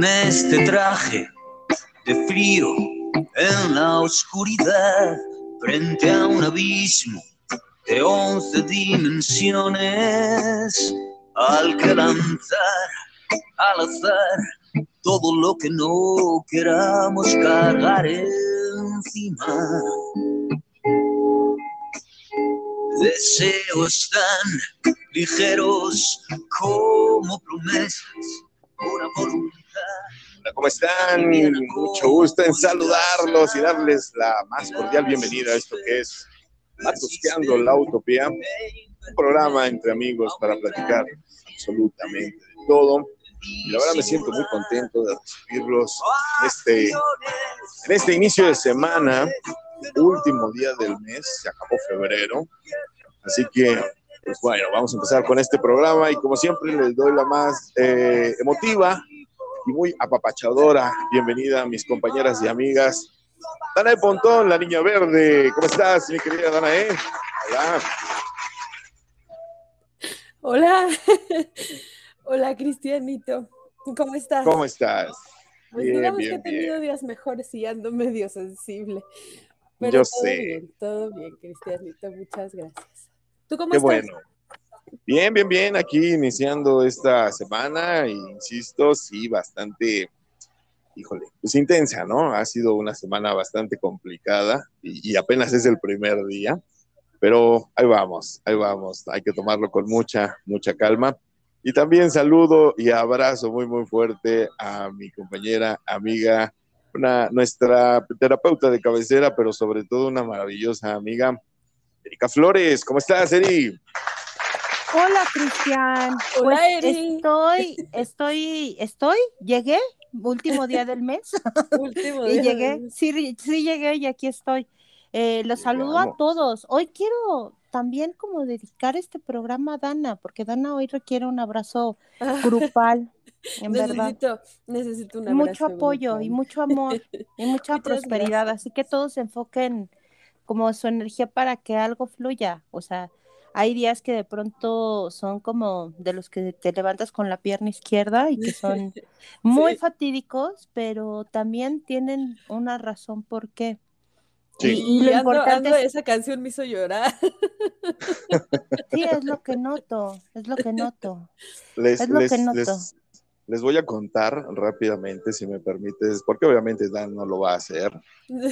con este traje de frío en la oscuridad frente a un abismo de once dimensiones al que lanzar al azar todo lo que no queramos cargar encima. Deseos tan ligeros como promesas, una voluntad. Hola, ¿cómo están? Mucho gusto en saludarlos y darles la más cordial bienvenida a esto que es Matusqueando la Utopía, un programa entre amigos para platicar absolutamente de todo. Y la verdad me siento muy contento de recibirlos en este, en este inicio de semana, último día del mes, se acabó febrero. Así que, pues bueno, vamos a empezar con este programa y como siempre les doy la más eh, emotiva y muy apapachadora bienvenida a mis compañeras y amigas. Danae Pontón, la niña verde. ¿Cómo estás, mi querida Danae? Hola. Hola. Hola, Cristianito. ¿Cómo estás? ¿Cómo estás? Pues Bien, digamos bien, que he tenido bien. días mejores y ando medio sensible. Pero Yo todo sé. bien, todo bien, Cristianito. Muchas gracias. ¿Tú cómo Qué estás? bueno. Bien, bien, bien. Aquí iniciando esta semana, y insisto, sí, bastante, híjole, pues intensa, ¿no? Ha sido una semana bastante complicada y, y apenas es el primer día, pero ahí vamos, ahí vamos. Hay que tomarlo con mucha, mucha calma. Y también saludo y abrazo muy, muy fuerte a mi compañera, amiga, una, nuestra terapeuta de cabecera, pero sobre todo una maravillosa amiga, Erika Flores. ¿Cómo estás, Eri? Hola, Cristian. Hola, Pues estoy, estoy, estoy, llegué, último día del mes, Último y día llegué, del- sí, sí llegué y aquí estoy. Eh, los saludo a todos. Hoy quiero también como dedicar este programa a Dana, porque Dana hoy requiere un abrazo grupal, en verdad. necesito, necesito un Mucho abrazo apoyo y mucho amor y mucha Muchas prosperidad, gracias. así que todos se enfoquen como su energía para que algo fluya, o sea, hay días que de pronto son como de los que te levantas con la pierna izquierda y que son muy Sí. fatídicos, pero también tienen una razón por qué. Sí. Y, y lo ando- importante ando, es, esa canción me hizo llorar. sí, es lo que noto, es lo que noto. Les, Es lo les- que noto. les- les voy a contar rápidamente, si me permites, porque obviamente Dan no lo va a hacer,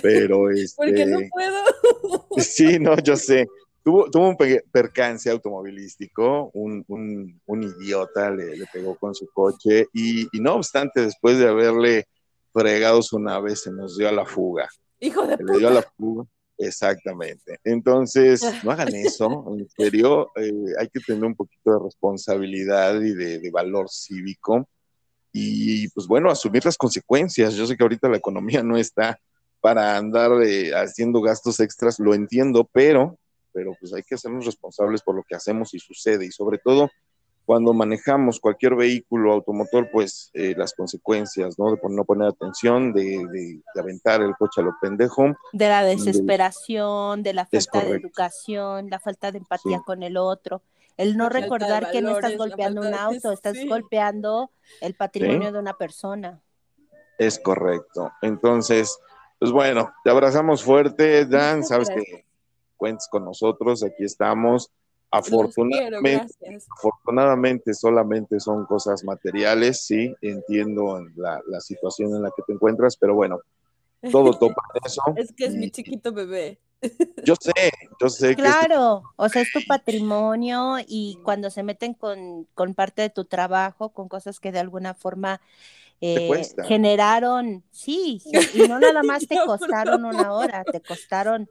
pero este, Porque no puedo. sí, no, yo sé. Tuvo, tuvo un pe- percance automovilístico, un, un- un idiota le, le pegó con su coche y, y no obstante, después de haberle fregado su nave, se nos dio a la fuga. Hijo de Se le dio a puta. la fuga. Exactamente. Entonces, no hagan eso, en serio, eh, hay que tener un poquito de responsabilidad y de, de valor cívico y pues bueno, asumir las consecuencias. Yo sé que ahorita la economía no está para andar eh, haciendo gastos extras, lo entiendo, pero, pero pues hay que hacernos responsables por lo que hacemos y sucede y sobre todo cuando manejamos cualquier vehículo automotor, pues eh, las consecuencias, ¿no? De no poner atención, de, de- de aventar el coche a lo pendejo, de la desesperación, de la falta de educación, la falta de empatía Sí. con el otro, el no La recordar que no estás golpeando un auto, estás sí. golpeando el patrimonio de una persona. Es correcto. Entonces, pues bueno, te abrazamos fuerte, Dan. Sabes que cuentes con nosotros, aquí estamos. Quiero, Afortunadamente, solamente son cosas materiales, sí, entiendo la, la situación en la que te encuentras, pero bueno, todo topa eso. Es que es mi chiquito bebé. Yo sé, yo sé que Claro, o sea, es tu patrimonio y cuando se meten con, con parte de tu trabajo, con cosas que de alguna forma eh, generaron, sí, y no nada más te costaron una hora, te costaron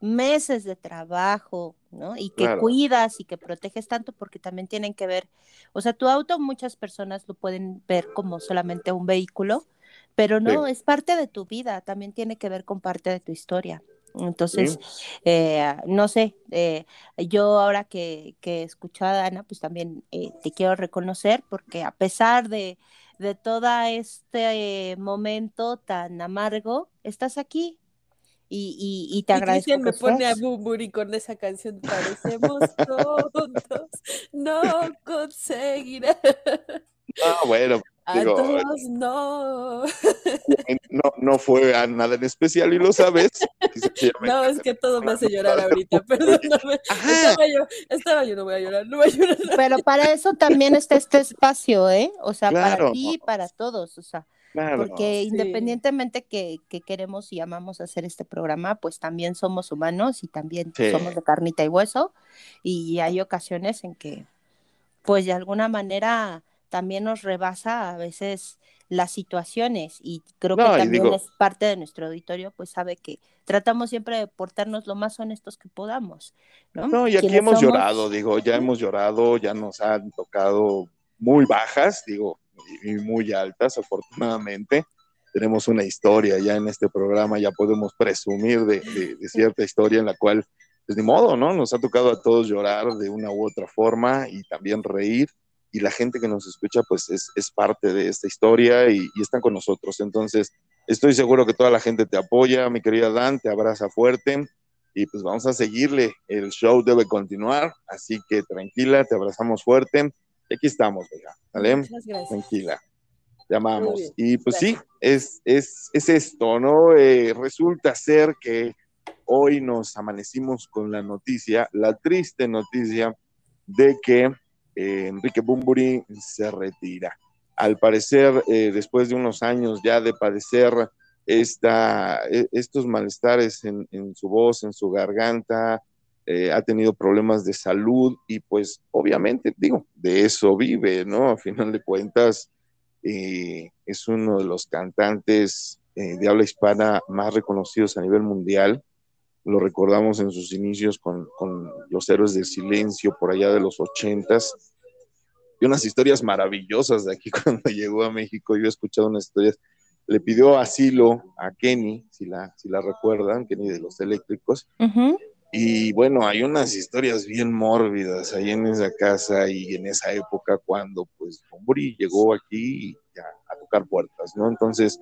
meses de trabajo, ¿no? Y que Claro. cuidas y que proteges tanto porque también tienen que ver, o sea, tu auto muchas personas lo pueden ver como solamente un vehículo, pero no, es parte de tu vida, también tiene que ver con parte de tu historia. Entonces, eh, no sé, eh, yo ahora que, que escucho a Dana, pues también eh, te quiero reconocer porque a pesar de, de todo este momento tan amargo, estás aquí y, y, y te Y agradezco. Cristian me pone a. Bumburi con esa canción. Parecemos tontos, no conseguirá. Ah, bueno, A todos no. No, no fue a nada en especial y lo sabes. No, es que todo me hace llorar ahorita, perdóname. Estaba yo, estaba yo, no voy a llorar, no voy a llorar. Pero para eso también está este espacio, ¿eh? O sea, para ti y para todos, o sea. Porque independientemente que, que, queremos y amamos hacer este programa, pues también somos humanos y también somos de carnita y hueso. Y hay ocasiones en que, pues de alguna manera, también nos rebasa a veces las situaciones y creo que también es parte de nuestro auditorio, pues sabe que tratamos siempre de portarnos lo más honestos que podamos, ¿no? No, y aquí hemos llorado, digo, ya hemos llorado, ya nos han tocado muy bajas, digo, y muy altas, afortunadamente. Tenemos una historia ya en este programa, ya podemos presumir de, cierta historia en la cual, pues ni modo, ¿no? Nos ha tocado a todos llorar de una u otra forma y también reír. Y la gente que nos escucha, pues es, parte de esta historia y, y están con nosotros. Entonces, estoy seguro que toda la gente te apoya, mi querida Dan, te abraza fuerte y pues vamos a seguirle. El show debe continuar, así que tranquila, te abrazamos fuerte aquí estamos, ¿vale? Muchas gracias. Tranquila. Llamamos. Y pues sí, es, es, es esto, ¿no? Eh, resulta ser que hoy nos amanecimos con la noticia, la triste noticia de que eh, Enrique Bumburi se retira. Al parecer, eh, después de unos años ya de padecer esta, e, estos malestares en, en, su voz, en su garganta, eh, ha tenido problemas de salud y pues obviamente, digo, de eso vive, ¿no? A final de cuentas, eh, es uno de los cantantes eh, de habla hispana más reconocidos a nivel mundial. Lo recordamos en sus inicios con, con los héroes del silencio por allá de los ochentas. Y unas historias maravillosas de aquí cuando llegó a México. Yo he escuchado unas historias. Le pidió asilo a Kenny, si la, si la recuerdan, Kenny de los eléctricos. Y bueno, hay unas historias bien mórbidas ahí en esa casa y en esa época cuando pues Bumburi llegó aquí a tocar puertas, ¿no? Entonces,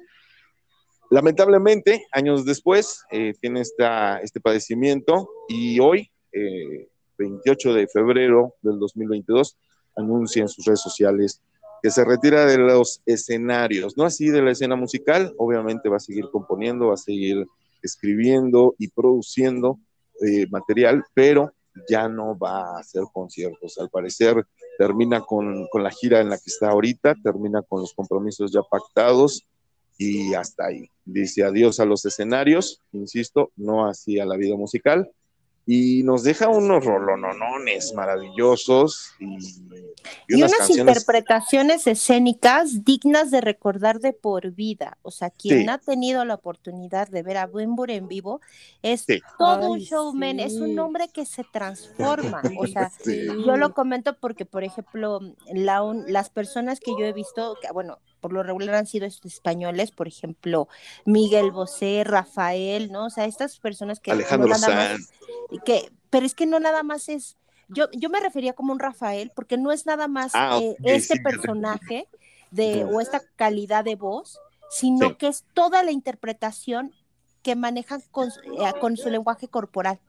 lamentablemente, años después, eh, tiene esta, este padecimiento y hoy, 28 eh, de febrero del 2022, anuncia en sus redes sociales que se retira de los escenarios, no así de la escena musical, obviamente va a seguir componiendo, va a seguir escribiendo y produciendo, eh, material, pero ya no va a hacer conciertos. Al parecer termina con, con, la gira en la que está ahorita, termina con los compromisos ya pactados y hasta ahí. Dice adiós a los escenarios, insisto, no así a la vida musical. Y nos deja unos rolononones maravillosos y, y, unas, interpretaciones escénicas dignas de recordar de por vida. O sea, quien ha tenido la oportunidad de ver a Wimbur en vivo es todo un showman, es un hombre que se transforma. O sea, yo lo comento porque, por ejemplo, las personas que yo he visto, bueno, por lo regular han sido estos españoles, por ejemplo, Miguel Bosé, Rafael, ¿no? O sea, estas personas que... Alejandro Sanz. Que, pero es que no nada más es... Yo, yo me refería como un Rafael, porque no es nada más ah, eh, este personaje de, o esta calidad de voz, sino que es toda la interpretación que manejan con, eh, con su lenguaje corporal.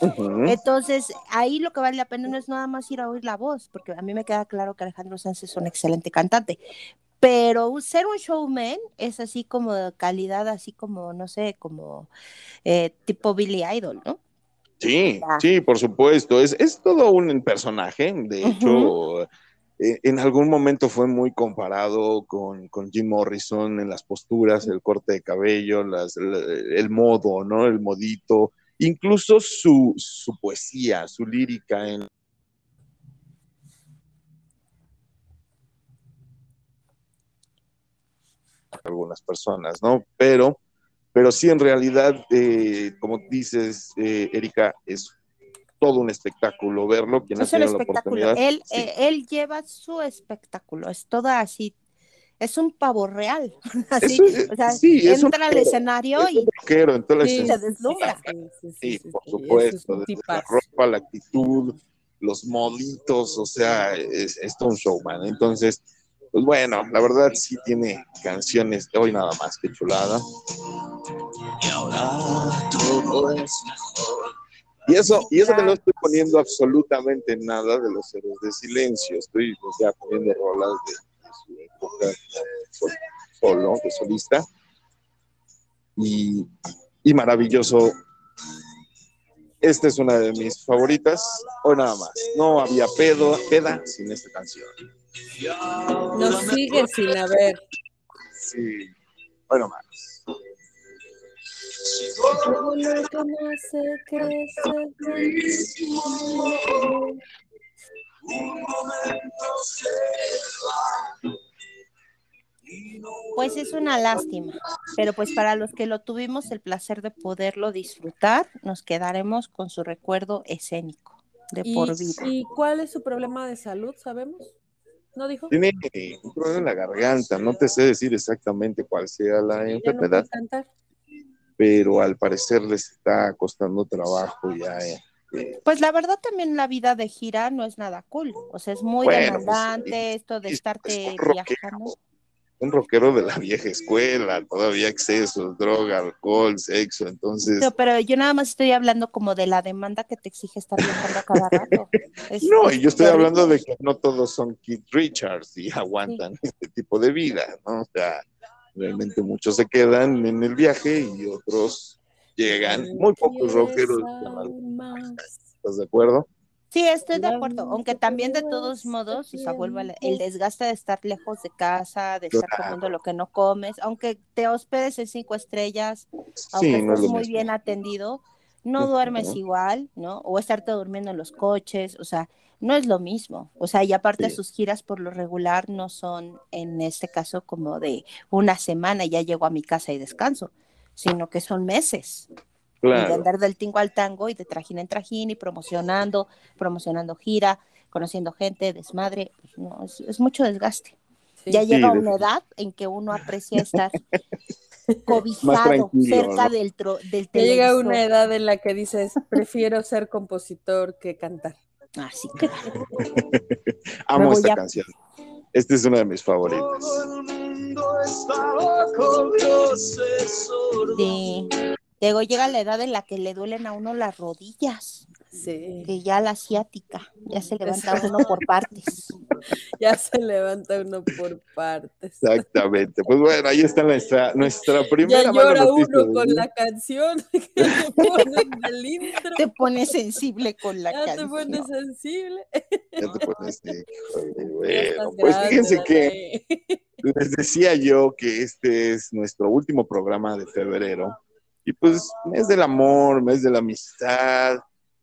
Entonces, ahí lo que vale la pena no es nada más ir a oír la voz, porque a mí me queda claro que Alejandro Sanz es un excelente cantante, pero ser un showman es así como de calidad, así como, no sé, como eh, tipo Billy Idol, ¿no? Sí, sí, por supuesto. Es, es todo un personaje. De hecho, eh, en algún momento fue muy comparado con, con, Jim Morrison en las posturas, el corte de cabello, las, el, el, modo, ¿no? El modito. Incluso su, su poesía, su lírica en algunas personas, ¿no? Pero, pero sí, en realidad, eh, como dices, eh, Erika, es todo un espectáculo verlo. Quien es un espectáculo. él, eh, él lleva su espectáculo, es todo así. Es un pavo real. Así, o sea, entra al escenario y, se deslumbra. Sí, por supuesto. la ropa, la actitud, los moditos, o sea, es, es todo un showman. Entonces, pues bueno, la verdad sí tiene canciones de hoy nada más que chulada. Y ahora todo es mejor. Y eso, y eso que no estoy poniendo absolutamente nada de los héroes de silencio, estoy ya poniendo rolas de, su época sol- solo, de solista. Y, y maravilloso. Esta es una de mis favoritas. Hoy nada más. No había pedo, peda sin esta canción. Nos sigue sin haber. Sí. Hoy nada más. Lo que nace crece. Pues es una lástima, pero pues para los que lo tuvimos el placer de poderlo disfrutar, nos quedaremos con su recuerdo escénico de ¿Y, por vida. ¿Y cuál es su problema de salud? ¿Sabemos? ¿No dijo? Tiene un problema en la garganta. No te sé decir exactamente cuál sea la no enfermedad, pero al parecer les está costando trabajo ya. eh, eh, Pues la verdad también la vida de gira no es nada cool, o sea, es muy Bueno, pues, demandante esto de es- estarte rockero. Un rockero de la vieja escuela, todavía excesos, droga, alcohol, sexo, entonces... No, pero yo nada más estoy hablando como de la demanda que te exige estar viajando a cada rato. Es- No, y yo estoy hablando de que no todos son Keith Richards y aguantan este tipo de vida, ¿no? O sea, realmente muchos se quedan en el viaje y otros llegan, muy pocos rockeros. ¿estás de acuerdo? Sí, estoy de acuerdo, aunque también de todos modos, o sea, el desgaste de estar lejos de casa, de estar comiendo lo que no comes, aunque te hospedes en cinco estrellas, aunque Sí, no es estés muy mismo. bien atendido, no duermes igual, ¿no? O estarte durmiendo en los coches, o sea, no es lo mismo. O sea, y aparte Sí. sus giras por lo regular no son, en este caso, como de una semana, ya llego a mi casa y descanso, sino que son meses. Y de Claro, andar del tingo al tango y de trajín en trajín y promocionando, promocionando gira, conociendo gente, desmadre, pues no, es, es mucho desgaste. Sí. Ya llega Sí, una edad en que uno aprecia estar cobijado cerca ¿no? del, tro- del Ya llega televisor. una edad en la que dices, prefiero ser compositor que cantar. Así que amo esta a- canción. Esta es una de mis favoritas. Todo el mundo está bajo proceso. sí. Luego llega la edad en la que le duelen a uno las rodillas, Sí. que ya la asiática, ya se levanta uno por partes. Ya se levanta uno por partes. Exactamente. Pues bueno, ahí está nuestra, nuestra primera Ya llora noticia uno con la canción que le ponen del intro. Te pones sensible con la Ya te canción. pones sensible. Ya te pones, Ya bueno, pues grande, fíjense que les decía yo que este es nuestro último programa de febrero. Y pues mes del amor, mes de la amistad.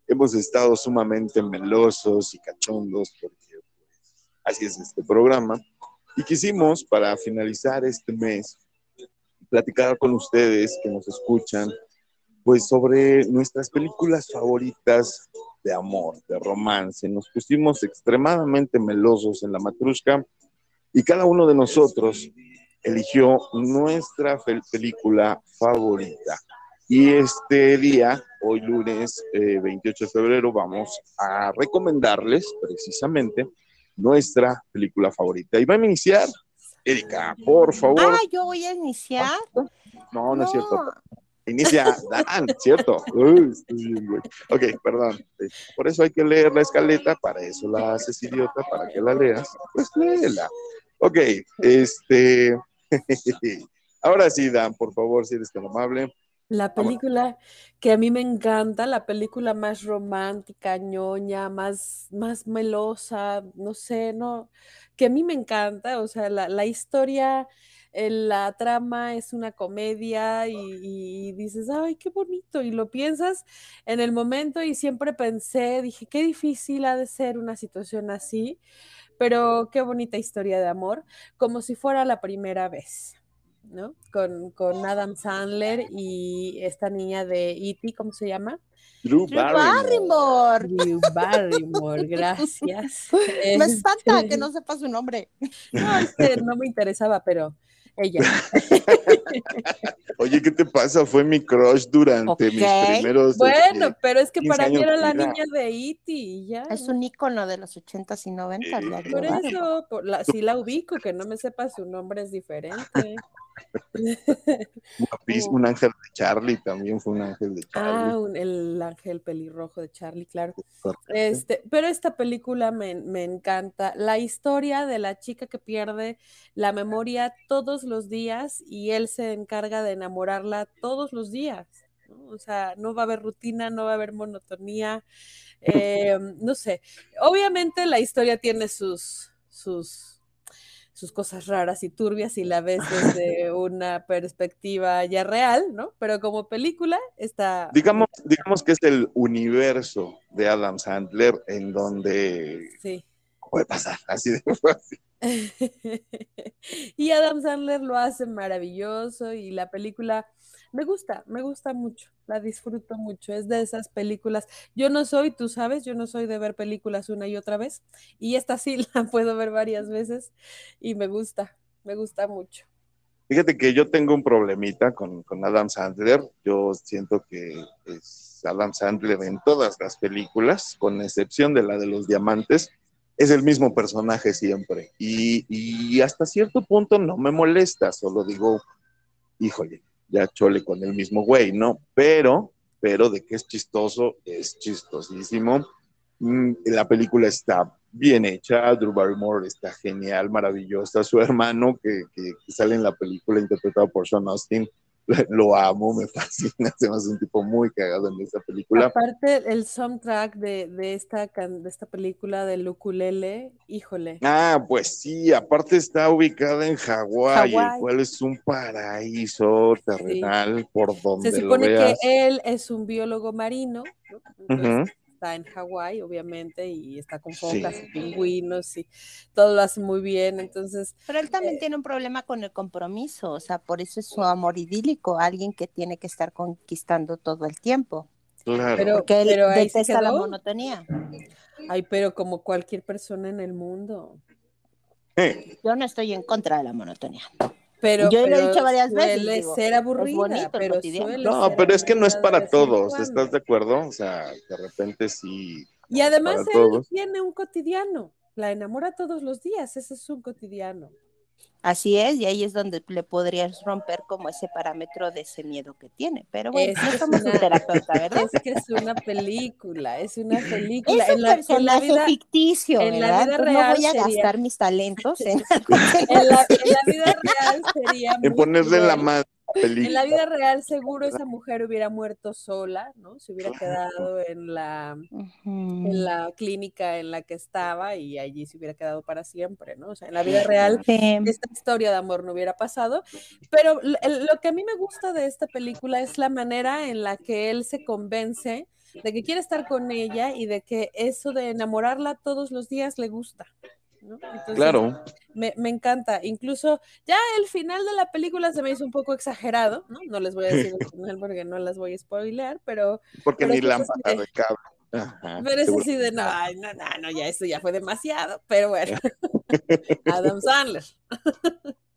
Hemos estado sumamente melosos y cachondos porque pues, así es este programa. Y quisimos, para finalizar este mes, platicar con ustedes que nos escuchan, pues sobre nuestras películas favoritas de amor, de romance. Nos pusimos extremadamente melosos en la matrushka y cada uno de nosotros eligió nuestra película favorita. Y este día, hoy lunes eh, 28 de febrero, vamos a recomendarles precisamente nuestra película favorita. Y van a iniciar, Erika, por favor. Ah, yo voy a iniciar. No, no es cierto. Inicia Dan, ¿cierto? Uy, estoy bien, güey. Ok, perdón. Por eso hay que leer la escaleta, para eso la haces idiota, para que la leas. Pues léela. Ok, este. Ahora sí, Dan, por favor, si eres tan amable. La película que a mí me encanta, la película más romántica, ñoña, más, más melosa, no sé, no, que a mí me encanta, o sea, la, la historia, la trama es una comedia y, y dices, ay, qué bonito, y lo piensas en el momento y siempre pensé, dije, qué difícil ha de ser una situación así, pero qué bonita historia de amor, como si fuera la primera vez. ¿no? Con, con Adam Sandler y esta niña de E.T., ¿cómo se llama? Drew Drew Barrymore. Barrymore. Drew Barrymore, gracias. Me espanta Este, que no sepa su nombre. No, es que no me interesaba, pero Ella. Oye, ¿qué te pasa? Fue mi crush durante mis primeros. Bueno, este, pero es que 15 para mí era la niña de E.T. y ya. Es un ícono de los 80s y 90s. Sí. la Por eso, por la, sí la ubico, que no me sepa su nombre es diferente. un ángel de Charlie también fue un ángel de Ah, Charlie. un- el ángel pelirrojo de Charlie, claro. Este, pero esta película me, me encanta. La historia de la chica que pierde la memoria todos los días y él se encarga de enamorarla todos los días. ¿no? O sea, no va a haber rutina, no va a haber monotonía. eh, no sé. Obviamente la historia tiene sus, sus, sus cosas raras y turbias y la ves desde una perspectiva ya real, ¿no? Pero como película está... Digamos, digamos que es el universo de Adam Sandler en donde Sí. puede pasar así de fácil. y Adam Sandler lo hace maravilloso y la película me gusta, me gusta mucho, la disfruto mucho. Es de esas películas. Yo no soy, tú sabes, yo no soy de ver películas una y otra vez y esta sí la puedo ver varias veces y me gusta, me gusta mucho. Fíjate que yo tengo un problemita con, con Adam Sandler. Yo siento que es Adam Sandler en todas las películas, con excepción de la de los diamantes, es el mismo personaje siempre. Y, hasta cierto punto no me molesta, solo digo, híjole, ya chole con el mismo güey, ¿no? Pero, pero de que es chistoso, es chistosísimo. Mm, La película está bien hecha, Drew Barrymore está genial, maravillosa, su hermano que sale en la película interpretado por Sean Austin, lo amo, me fascina, se me hace un tipo muy cagado en esta película. Aparte, el soundtrack de, de esta, can- de esta película del ukulele, híjole. Ah, pues sí, aparte está ubicada en Hawái, el cual es un paraíso terrenal por donde Se lo supone que veas. él es un biólogo marino, ¿no? Entonces. Está en Hawái, obviamente, y está con Sí. focas y pingüinos y todo lo hace muy bien. Entonces, Pero él también tiene un problema con el compromiso, o sea, por eso es su amor idílico, alguien que tiene que estar conquistando todo el tiempo, Claro. Pero- porque él detesta la monotonía. ay, pero como cualquier persona en el mundo. Eh, Yo no estoy en contra de la monotonía. Pero, Yo lo he pero dicho varias veces, suele digo, ser aburrida, bonito pero no, ser pero es que no es para todos. ¿estás de acuerdo? O sea, de repente sí. Y además él todos. tiene un cotidiano, la enamora todos los días, ese es un cotidiano. Así es, y ahí es donde le podrías romper como ese parámetro de ese miedo que tiene. Pero bueno, Es no somos una- un terapeuta, ¿verdad? Es que es una película, es una película. Es en un la, en la personaje vida, ficticio, en la ¿verdad? vida no voy a sería- gastar mis talentos en en la- en la vida real sería En ponerle la cruel. Película. En la vida real seguro esa mujer hubiera muerto sola, ¿no? Se hubiera quedado en la, en la clínica en la que estaba y allí se hubiera quedado para siempre, ¿no? O sea, en la vida real Sí. esta historia de amor no hubiera pasado, pero lo que a mí me gusta de esta película es la manera en la que él se convence de que quiere estar con ella y de que eso de enamorarla todos los días le gusta. ¿No? Entonces, Claro, me, me encanta. Incluso ya el final de la película se me hizo un poco exagerado, ¿no? No les voy a decir el final porque no las voy a spoilear, pero, porque pero ni lámpara de- cable. Ajá, pero es así de, no, ay, no, no, no, ya eso ya fue demasiado, pero bueno. Adam Sandler.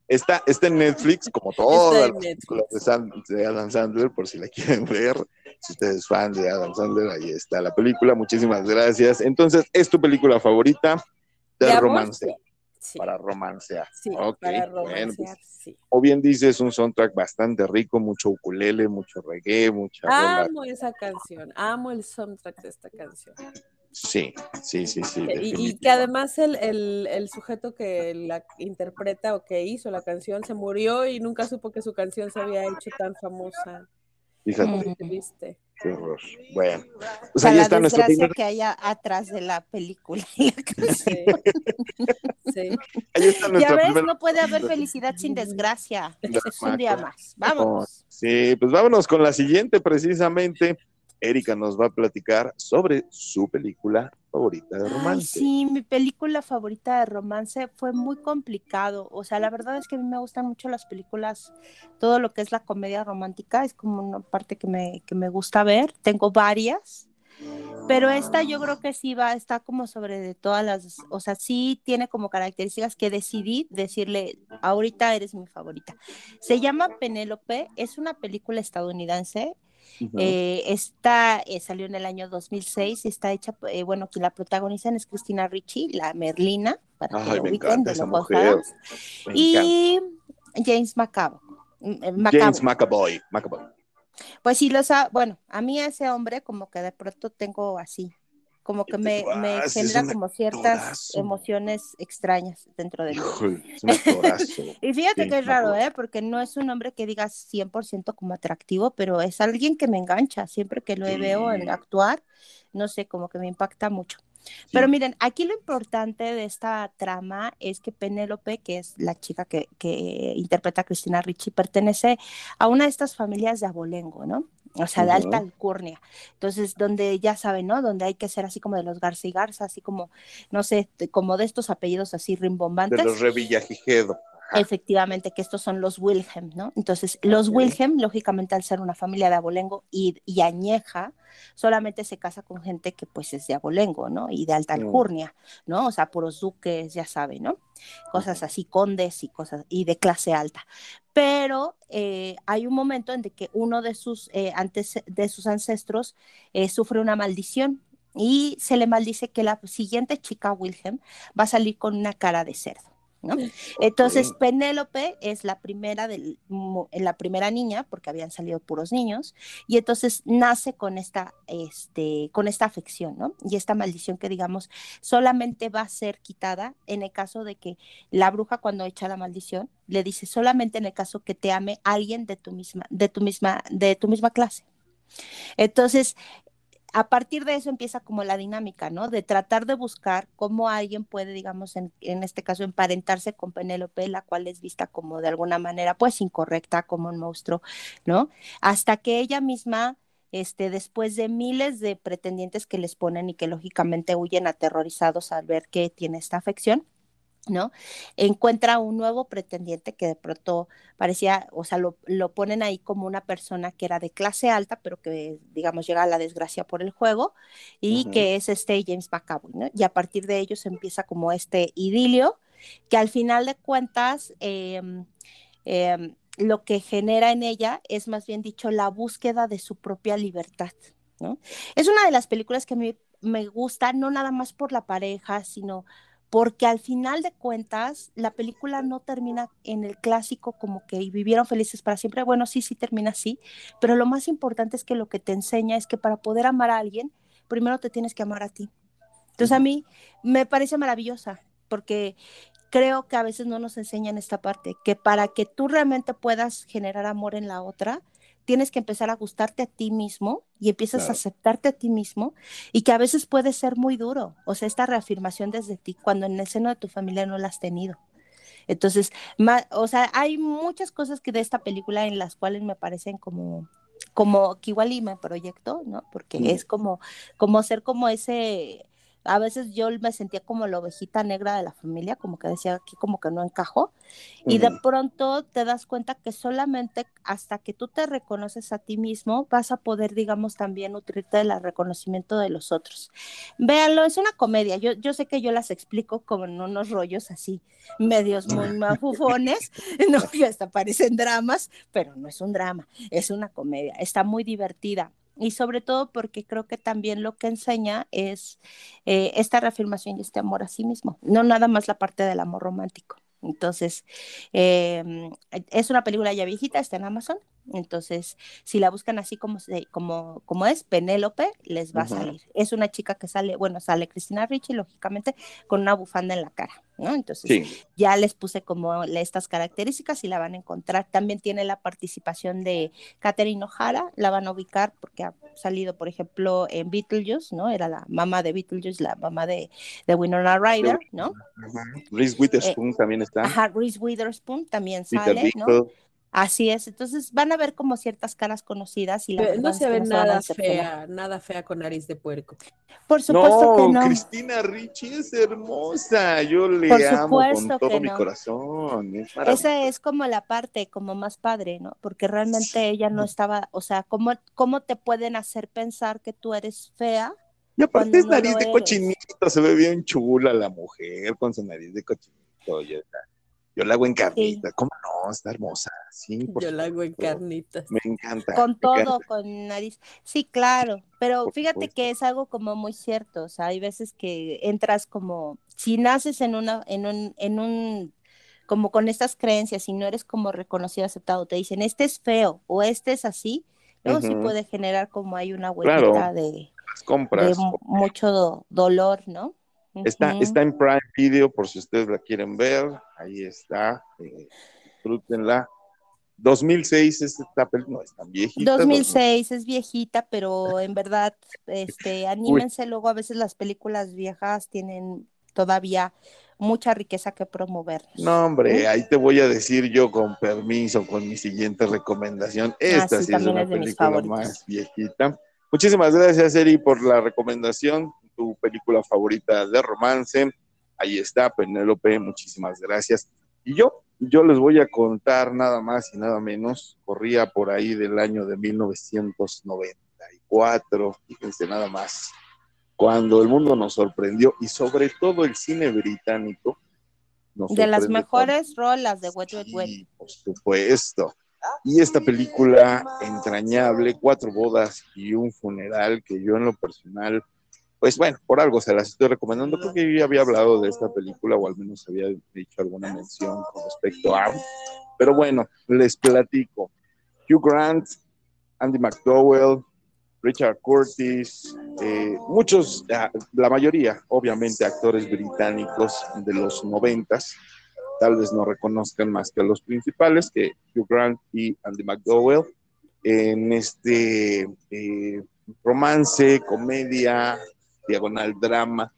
Está, está en Netflix, como todas las de, Adam Sandler, por si la quieren ver. Si usted es fan de Adam Sandler, ahí está la película. Muchísimas gracias. Entonces, ¿es tu película favorita de, De romance? Sí, Para romancear. sí, para bueno, pues, romancear, sí. o bien dices, un soundtrack bastante rico, mucho ukulele, mucho reggae, mucha. Amo esa canción, amo el soundtrack de esta canción. Sí, sí, sí, sí. Y, y que además el, el- el sujeto que la interpreta o que hizo la canción se murió y nunca supo que su canción se había hecho tan famosa. Fíjate. ¿Viste? qué horror. Bueno, pues O sea, ahí la está nuestro desgracia primer, que haya atrás de la película. Sí. Sí. ahí está Ya nuestra ves, primer- no puede haber felicidad sin desgracia. Es un día más. Vámonos. Sí, pues vámonos con la siguiente precisamente. Erika nos va a platicar sobre su película favorita de Ay, romance. sí, mi película favorita de romance fue muy complicado. O sea, la verdad es que a mí me gustan mucho las películas, todo lo que es la comedia romántica, es como una parte que me, que me gusta ver. Tengo varias. Pero esta yo creo que sí va, está como sobre de todas las, o sea, sí tiene como características que decidí decirle, ahorita eres mi favorita. Se llama Penélope, es una película estadounidense. Eh, esta eh, salió en el año 2006 y está hecha, eh, bueno, que la protagonizan es Cristina Ricci, la Merlina, para que me encanta esa mujer. y James McAvoy. James McAvoy. Pues sí, los, bueno, a mí ese hombre como que de pronto tengo así, como que me, me genera como ciertas emociones extrañas dentro de mí. y fíjate que es raro, ¿eh? Porque no es un hombre que digas 100% como atractivo, pero es alguien que me engancha siempre que lo veo en actuar, no sé, como que me impacta mucho. Pero miren, aquí lo importante de esta trama es que Penélope, que es la chica que, interpreta a Cristina Ricci, pertenece a una de estas familias de abolengo, ¿no? O sea, de alta alcurnia. Entonces, donde ya saben, ¿no? Donde hay que ser así como de los Garza y Garza, así como, no sé, como de estos apellidos así rimbombantes. De los Revillagigedo. Efectivamente, que estos son los Wilhelm, ¿no? Entonces, los Wilhelm, lógicamente, al ser una familia de abolengo y, añeja, solamente se casa con gente que pues es de abolengo, ¿no? Y de alta alcurnia, ¿no? O sea, puros duques, ya saben, ¿no? Cosas así, condes y cosas, y de clase alta. Pero eh, hay un momento en que uno de sus, eh, antes, de sus ancestros eh, sufre una maldición y se le maldice que la siguiente chica Wilhelm va a salir con una cara de cerdo. Entonces, Penélope es la primera, del, la primera niña, porque habían salido puros niños, y entonces nace con esta, este, con esta afección, ¿no? Y esta maldición que, digamos, solamente va a ser quitada en el caso de que la bruja, cuando echa la maldición, le dice solamente en el caso que te ame alguien de tu misma, de tu misma, de tu misma clase. Entonces, a partir de eso empieza como la dinámica, ¿no? De tratar de buscar cómo alguien puede, digamos, en, este caso, emparentarse con Penélope, la cual es vista como de alguna manera, pues, incorrecta, como un monstruo, ¿no? Hasta que ella misma, este, después de miles de pretendientes que les ponen y que lógicamente huyen aterrorizados al ver que tiene esta afección, ¿no? Encuentra un nuevo pretendiente que de pronto parecía, o sea, lo, ponen ahí como una persona que era de clase alta, pero que, digamos, llega a la desgracia por el juego, y que es este James McAvoy, ¿no? Y a partir de ellos empieza como este idilio, que al final de cuentas, em, em, lo que genera en ella es más bien dicho la búsqueda de su propia libertad, ¿no? Es una de las películas que a mí me gusta, no nada más por la pareja, sino porque al final de cuentas la película no termina en el clásico como que vivieron felices para siempre. Bueno, sí, sí termina así, pero lo más importante es que lo que te enseña es que para poder amar a alguien, primero te tienes que amar a ti. Entonces a mí me parece maravillosa porque creo que a veces no nos enseñan esta parte, que para que tú realmente puedas generar amor en la otra, tienes que empezar a gustarte a ti mismo y empiezas a aceptarte a ti mismo y que a veces puede ser muy duro, o sea, esta reafirmación desde ti cuando en el seno de tu familia no la has tenido. Entonces, o sea, hay muchas cosas que de esta película en las cuales me parecen como como que igual y me proyecto, ¿no? Porque es como como ser como ese a veces yo me sentía como la ovejita negra de la familia, como que decía aquí como que no encajó, y de pronto te das cuenta que solamente hasta que tú te reconoces a ti mismo vas a poder, digamos, también nutrirte del reconocimiento de los otros. Véanlo, es una comedia, yo, yo sé que yo las explico como en unos rollos así, medios muy mafufones, no, y hasta parecen dramas, pero no es un drama, es una comedia, está muy divertida y sobre todo porque creo que también lo que enseña es eh, esta reafirmación y este amor a sí mismo, no nada más la parte del amor romántico. Entonces, em, es una película ya viejita, está en Amazon. Entonces, si la buscan así como, como, como es, Penélope, les va a salir. Es una chica que sale, bueno, sale Cristina Ricci, lógicamente, con una bufanda en la cara, ¿no? Entonces, ya les puse como estas características y la van a encontrar. También tiene la participación de Catherine O'Hara, la van a ubicar porque ha salido, por ejemplo, en Beetlejuice, ¿no? Era la mamá de Beetlejuice, la mamá de, de Winona Ryder, ¿no? Reese Witherspoon eh, también está. Ajá, Reese Witherspoon también sale, ¿no? Así es, entonces van a ver como ciertas caras conocidas y no se ve nada fea, nada fea con nariz de puerco. Por supuesto que no. Cristina Ricci es hermosa, yo le amo con todo mi corazón. Esa es como la parte como más padre, ¿no? Porque realmente ella no estaba, o sea, ¿cómo, ¿cómo te pueden hacer pensar que tú eres fea Y aparte es nariz de cochinito, se ve bien chula la mujer con su nariz de cochinito. Yo, yo la hago en carnita. ¿Cómo no? Está hermosa. Sí, por Yo la hago en carnitas. Me encanta. Con me todo, encanta. con nariz. Sí, claro, pero Por fíjate supuesto. que es algo como muy cierto, o sea, hay veces que entras como, si naces en una, en un, en un, como con estas creencias y no eres como reconocido, aceptado, te dicen, este es feo o este es así, luego sí puede generar como hay una Claro. huellita de, mucho do- dolor, ¿no? Está, está en Prime Video por si ustedes la quieren ver. Ahí está. eh, disfrútenla. 2006 es esta película, no es tan viejita. 2006 es viejita, pero en verdad, este, anímense, luego a veces las películas viejas tienen todavía mucha riqueza que promover. No, hombre, ahí te voy a decir yo con permiso, con mi siguiente recomendación. Esta Ah, sí, sí, es una es película más viejita. Muchísimas gracias, Eri, por la recomendación. Tu película favorita de romance. Ahí está, Penélope, muchísimas gracias. Y yo, yo les voy a contar nada más y nada menos. Corría por ahí del año de 1994, fíjense nada más, cuando el mundo nos sorprendió y sobre todo el cine británico. nos De las mejores rolas de Wet Wet Wet. Sí, por supuesto. Y esta película entrañable, Cuatro bodas y un funeral, que yo en lo personal, pues bueno, por algo se las estoy recomendando. Creo que yo ya había hablado de esta película, o al menos había dicho alguna mención con respecto a. Pero bueno, les platico. Hugh Grant, Andy McDowell, Richard Curtis, eh, muchos, ah, la mayoría, obviamente, actores británicos de los noventas tal vez no reconozcan más que a los principales, que Hugh Grant y Andy McDowell, en este eh, romance, comedia, diagonal drama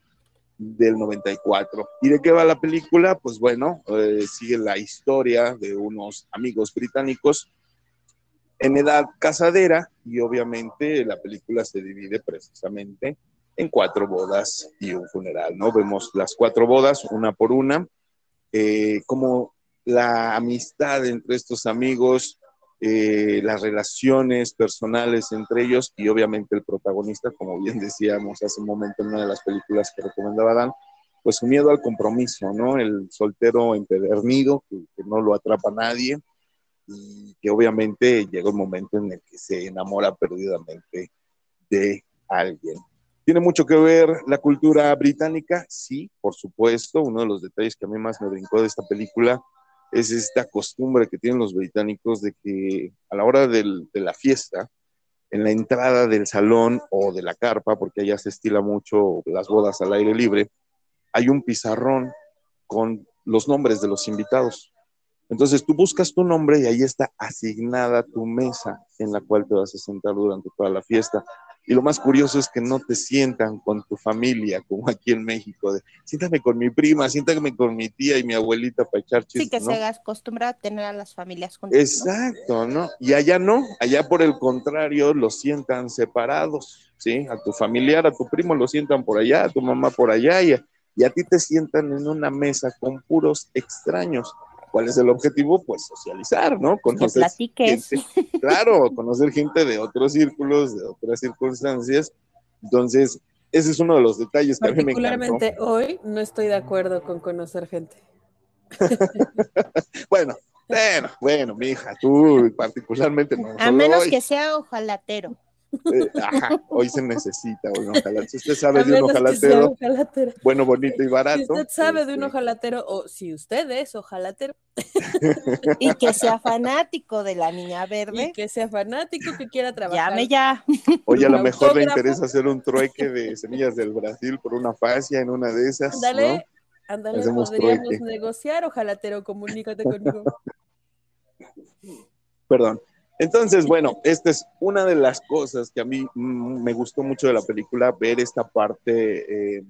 del 94. ¿Y de qué va la película? Pues bueno, eh, sigue la historia de unos amigos británicos en edad casadera y obviamente la película se divide precisamente en cuatro bodas y un funeral, ¿no? Vemos las cuatro bodas una por una, eh, como la amistad entre estos amigos, eh, las relaciones personales entre ellos y obviamente el protagonista, como bien decíamos hace un momento en una de las películas que recomendaba Dan, pues su miedo al compromiso, ¿no? El soltero empedernido, que, que no lo atrapa nadie y que obviamente llega un momento en el que se enamora perdidamente de alguien. ¿Tiene mucho que ver la cultura británica? Sí, por supuesto. Uno de los detalles que a mí más me brincó de esta película es esta costumbre que tienen los británicos de que a la hora de la fiesta, en la entrada del salón o de la carpa, porque allá se estila mucho las bodas al aire libre, hay un pizarrón con los nombres de los invitados. Entonces tú buscas tu nombre y ahí está asignada tu mesa en la cual te vas a sentar durante toda la fiesta. Y lo más curioso es que no te sientan con tu familia, como aquí en México, de siéntame con mi prima, siéntame con mi tía y mi abuelita para echar chistes. Sí, que ¿no? se acostumbra a tener a las familias juntas. ¿no? Exacto, ¿no? Y allá no, allá por el contrario los sientan separados, ¿sí? A tu familiar, a tu primo lo sientan por allá, a tu mamá por allá y a, y a ti te sientan en una mesa con puros extraños. ¿Cuál es el objetivo? Pues socializar, ¿no? Que Conocer platiques. gente, claro, conocer gente de otros círculos, de otras circunstancias. Entonces, ese es uno de los detalles que a mí me encantó. Particularmente hoy no estoy de acuerdo con conocer gente. Bueno, bueno, bueno, mi hija, tú particularmente no. A menos hoy. que sea ojalatero. Eh, ajá, hoy se necesita ojalá. Si usted sabe de un ojalatero, ojalatero. bueno, bonito y barato. Si usted sabe de un este, ojalatero o si usted es ojalatero Y que sea fanático de la niña y verde. que sea fanático que quiera trabajar. Llame ya. Oye, a lo mejor le interesa hacer un trueque de semillas del Brasil por una fascia en una de esas. Ándale, ándale, Hacemos podríamos trueque. negociar, ojalatero, comunícate conmigo. ¿no? Perdón. Entonces, bueno, esta es una de las cosas que a mí mm, me gustó mucho de la película, ver esta parte eh,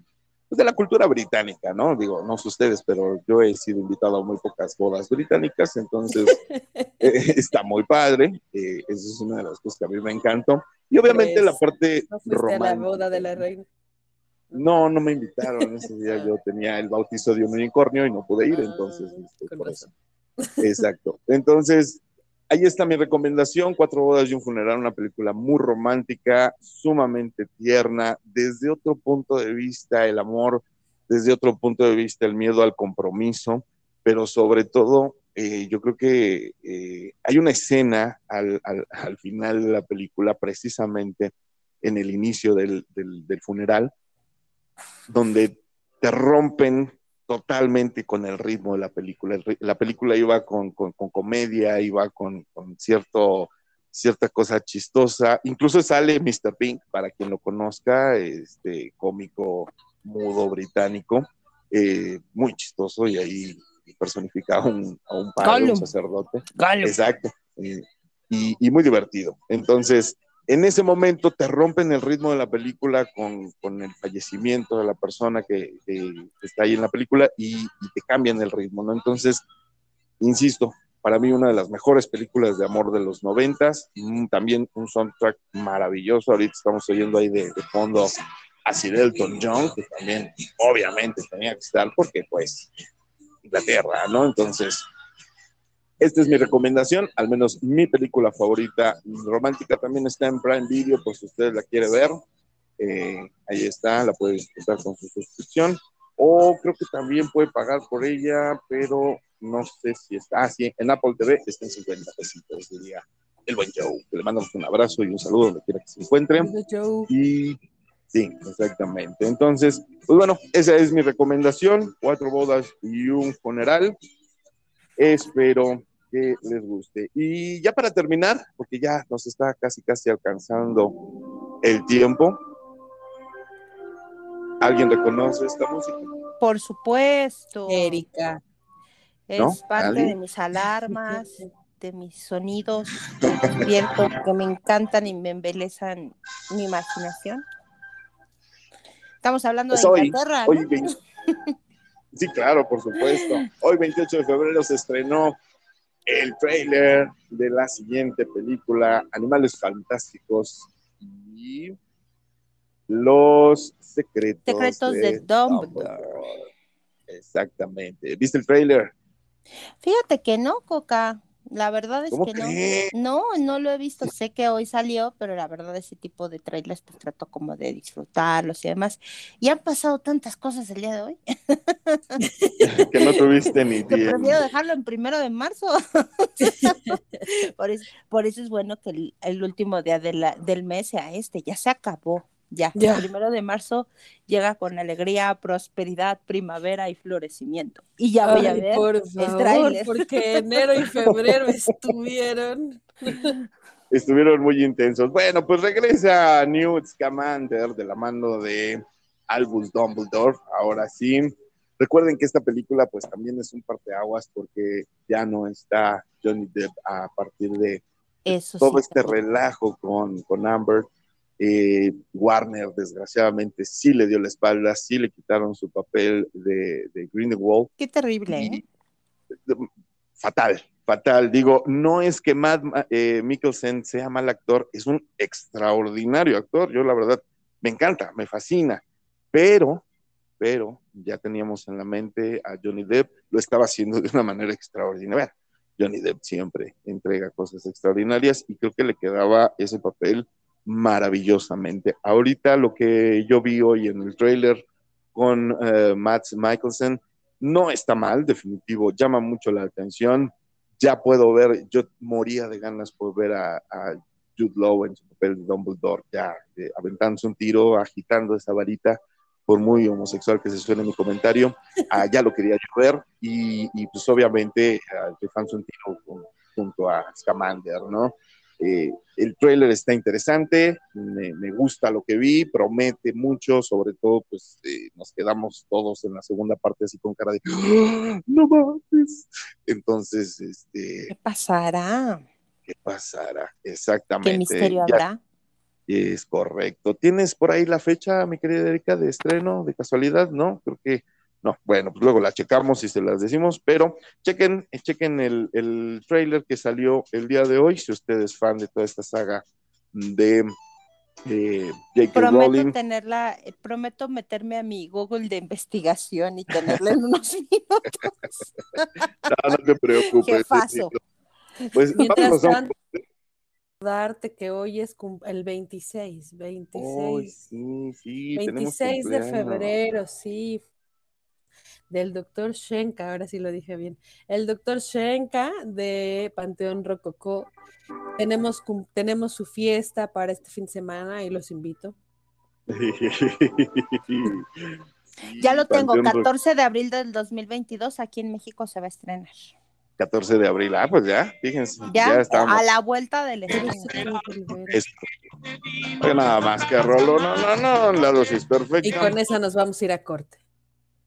pues, de la cultura británica, ¿no? Digo, no sé ustedes, pero yo he sido invitado a muy pocas bodas británicas, entonces eh, está muy padre. eh, esa es una de las cosas que a mí me encantó. Y obviamente Pues, la parte No fuiste a la romántica. boda de la reina. No, no me invitaron ese día. Yo tenía el bautizo de un unicornio y no pude ir, entonces. Ah, este, con por eso. Exacto. Entonces, ahí está mi recomendación, Cuatro bodas y un funeral, una película muy romántica, sumamente tierna, desde otro punto de vista el amor, desde otro punto de vista el miedo al compromiso, pero sobre todo eh, yo creo que eh, hay una escena al, final de la película, precisamente en el inicio del, funeral, donde te rompen totalmente con el ritmo de la película. La película iba con, comedia, iba con, cierto, cierta cosa chistosa. Incluso sale Mr. Pink, para quien lo conozca, este cómico mudo británico, eh, muy chistoso y ahí personificaba un, a un padre, un sacerdote. Exacto. Y, muy divertido. Entonces, en ese momento te rompen el ritmo de la película con, el fallecimiento de la persona que, está ahí en la película y, te cambian el ritmo, ¿no? Entonces, insisto, para mí una de las mejores películas de amor de los noventas, mm, también un soundtrack maravilloso, ahorita estamos oyendo ahí de, de fondo a Sir Elton John, que también obviamente tenía que estar porque pues Inglaterra, ¿no? Entonces, esta es mi recomendación, al menos mi película favorita romántica también está en Prime Video, por si usted la quiere ver. Eh, ahí está, la puede disfrutar con su suscripción. O creo que también puede pagar por ella, pero no sé si está. Ah, sí, en Apple TV está en 50 pesitos, diría el buen Joe. Le mandamos un abrazo y un saludo donde quiera que se encuentre. Y Sí, exactamente. Entonces, pues bueno, esa es mi recomendación, cuatro bodas y un funeral. Espero que les guste. Y ya para terminar, porque ya nos está casi, casi alcanzando el tiempo, ¿alguien reconoce esta música? Por supuesto. Erika. Es parte de mis alarmas, de mis sonidos despierto que me encantan y me embelezan mi imaginación. Estamos hablando de pues Inglaterra. sí, claro, por supuesto. Hoy, 28 de febrero, se estrenó el trailer de la siguiente película, Animales Fantásticos y los secretos, secretos de, Dumbledore. Exactamente. ¿Viste el trailer? Fíjate que no, Coca. La verdad es que no. No, no lo he visto. Sé que hoy salió, pero la verdad ese tipo de trailers pues trato como de disfrutarlos y demás. Y han pasado tantas cosas el día de hoy. que no tuviste ni tiempo. Prefiero dejarlo en primero de marzo. por, eso, por eso es bueno que el, último día de la, del mes sea este. Ya se acabó. Ya, el primero de marzo llega con alegría, prosperidad, primavera y florecimiento. Y ya voy a ver por el Porque enero y febrero estuvieron. Estuvieron muy intensos. Bueno, pues regresa Newt Scamander de la mano de Albus Dumbledore. Ahora sí. Recuerden que esta película, pues también es un parteaguas porque ya no está Johnny Depp a partir de todo este relajo con, con Amber eh, Warner, desgraciadamente, sí le dio la espalda, sí le quitaron su papel de, de Greenwald. Qué terrible, ¿eh? Fatal, fatal. Digo, no es que Matt eh, Mikkelsen sea mal actor, es un extraordinario actor. Yo, la verdad, me encanta, me fascina, pero, pero ya teníamos en la mente a Johnny Depp, lo estaba haciendo de una manera extraordinaria. Johnny Depp siempre entrega cosas extraordinarias y creo que le quedaba ese papel maravillosamente. Ahorita lo que yo vi hoy en el trailer con uh, Matt Michelson no está mal, definitivo, llama mucho la atención. Ya puedo ver, yo moría de ganas por ver a, Jude Law en su papel de Dumbledore, ya eh, aventándose un tiro, agitando esa varita, por muy homosexual que se suene mi comentario, ah, ya lo quería yo ver y, pues obviamente uh, un tiro junto a Scamander, ¿no? Eh, el trailer está interesante, me, gusta lo que vi, promete mucho, sobre todo pues eh, nos quedamos todos en la segunda parte así con cara de ¡Ah! no mames. Entonces, este ¿qué pasará? ¿Qué pasará? Exactamente. ¿Qué misterio habrá? Es correcto. ¿Tienes por ahí la fecha, mi querida Erika, de estreno, de casualidad? No, creo que no, bueno, pues luego la checamos y se las decimos, pero chequen, chequen el, el trailer que salió el día de hoy, si usted es fan de toda esta saga de eh, prometo tenerla, eh, prometo meterme a mi Google de investigación y tenerla en unos minutos. no, no te preocupes. Pues Mientras tanto, recordarte que hoy es el 26, 26, Ay, sí, sí, tenemos 26 de febrero, sí, del doctor Shenka, ahora sí lo dije bien, el doctor Shenka de Panteón Rococó. Tenemos, tenemos su fiesta para este fin de semana y los invito. Ya lo tengo, Panteón Rock- 14 de abril del 2022, aquí en México se va a estrenar. 14 de abril. Ah, pues ya, fíjense, Ya, ya, estamos. a la vuelta del estreno. Oye, nada más que rolo, no, no, no, la dosis Y perfecta. con esa nos vamos a ir a corte.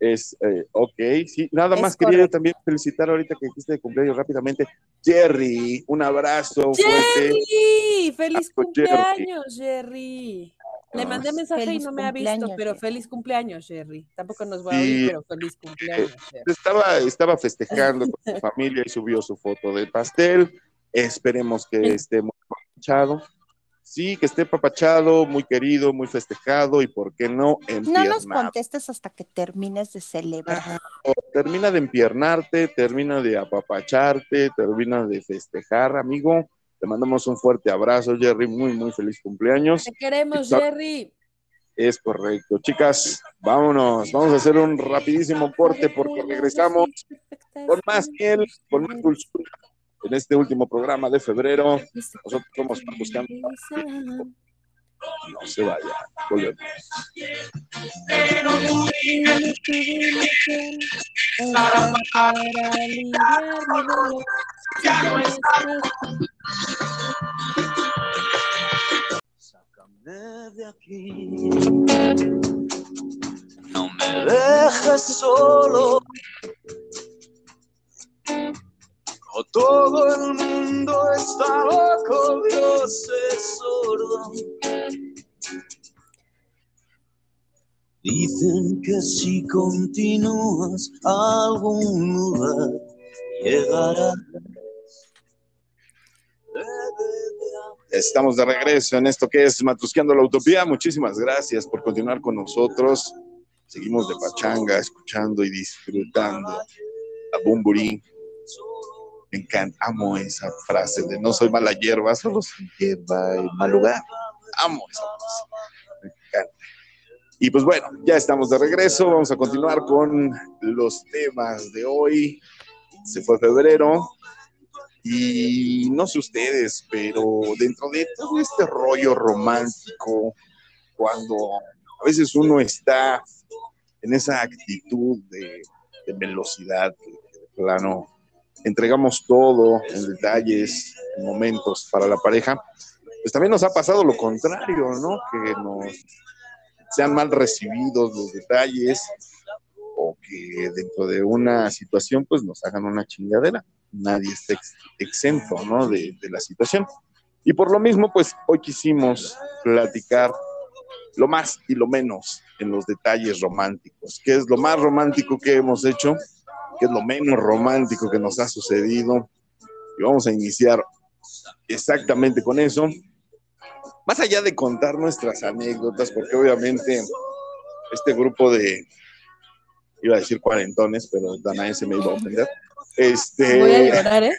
Es, eh, ok, sí, nada Es más quería también felicitar ahorita que dijiste de cumpleaños rápidamente. Jerry, un abrazo fuerte. ¡Jerry! ¡Feliz Ah, cumpleaños, Jerry! Le mandé mensaje y no me ha visto, pero feliz cumpleaños, Jerry. Tampoco nos va a oír, pero feliz cumpleaños, Jerry. Estaba, estaba festejando con su familia y subió su foto del pastel. Esperemos que esté muy. Sí, que esté papachado, muy querido, muy festejado y, ¿por qué no, No nos empiernado. contestes hasta que termines de celebrar. Termina de empiernarte, termina de apapacharte, termina de festejar, amigo. Te mandamos un fuerte abrazo, Jerry. Muy, muy feliz cumpleaños. Te queremos. Jerry. Es correcto. Chicas, vámonos. Vamos a hacer un rapidísimo corte porque regresamos con más miel, con más dulzura en este último programa de febrero. Nosotros somos buscando. No se vaya. Volvemos. Sácame de aquí. No me dejes solo. O todo el mundo está loco, Dios es sordo. Dicen que si continúas a algún lugar llegarás. Estamos de regreso en esto que es Matusqueando la Utopía. Muchísimas gracias por continuar con nosotros. Seguimos de pachanga, escuchando y disfrutando a Bumburi. Me encanta, amo esa frase de no soy mala hierba, solo soy hierba en mal lugar. Amo esa frase. Me encanta. Y pues bueno, ya estamos de regreso. Vamos a continuar con los temas de hoy. Se fue febrero. Y no sé ustedes, pero dentro de todo este rollo romántico, cuando a veces uno está en esa actitud de, velocidad, de plano entregamos todo en detalles, en momentos para la pareja, pues también nos ha pasado lo contrario, ¿no? Que nos sean mal recibidos los detalles o que dentro de una situación pues nos hagan una chingadera. Nadie está ex- exento, ¿no? De, de la situación. Y por lo mismo, pues hoy quisimos platicar lo más y lo menos en los detalles románticos. ¿Qué es lo más romántico que hemos hecho? ¿Qué es lo menos romántico que nos ha sucedido? Y vamos a iniciar exactamente con eso. Más allá de contar nuestras anécdotas, porque obviamente este grupo de, iba a decir cuarentones, pero Danae se me iba a ofender. Este, Voy a llorar, ¿eh?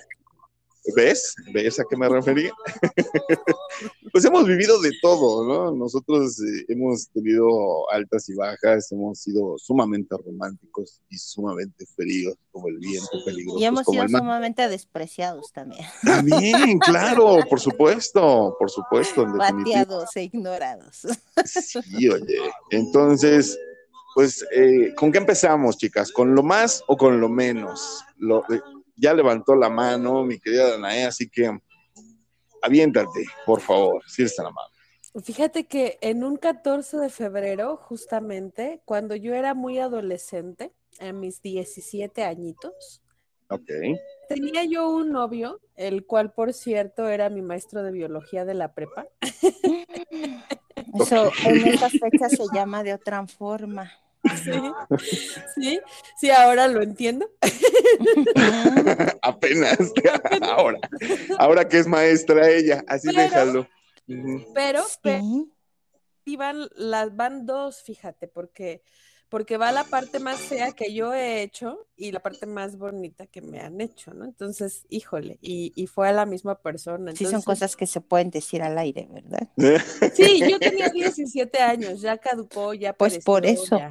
¿Ves? ¿Ves a qué me refería? pues hemos vivido de todo, ¿no? Nosotros eh, hemos tenido altas y bajas, hemos sido sumamente románticos y sumamente fríos, como el viento peligroso. Y hemos sido sumamente despreciados también, También, claro, por supuesto, por supuesto, en bateados e ignorados. Sí, oye. Entonces, pues, eh, ¿con qué empezamos, chicas? ¿Con lo más o con lo menos? Lo, eh, ya levantó la mano mi querida Danae, así que aviéntate, por favor, si eres tan amable. Fíjate que en un 14 de febrero, justamente, cuando yo era muy adolescente, a mis 17 añitos, tenía yo un novio, el cual, por cierto, era mi maestro de biología de la prepa. Eso en estas fechas se llama de otra forma. Sí, sí, sí, ahora lo entiendo. Apenas. ahora. Ahora que es maestra ella, así Pero- déjalo. Pero, pero Sí. sí van, las van dos, fíjate, porque porque va la parte más fea que yo he hecho y la parte más bonita que me han hecho, ¿no? Entonces, híjole, y, y fue a la misma persona. Sí, son entonces- cosas que se pueden decir al aire, ¿verdad? Sí, yo tenía 17 años, ya caducó, ya Pues por eso. Ya,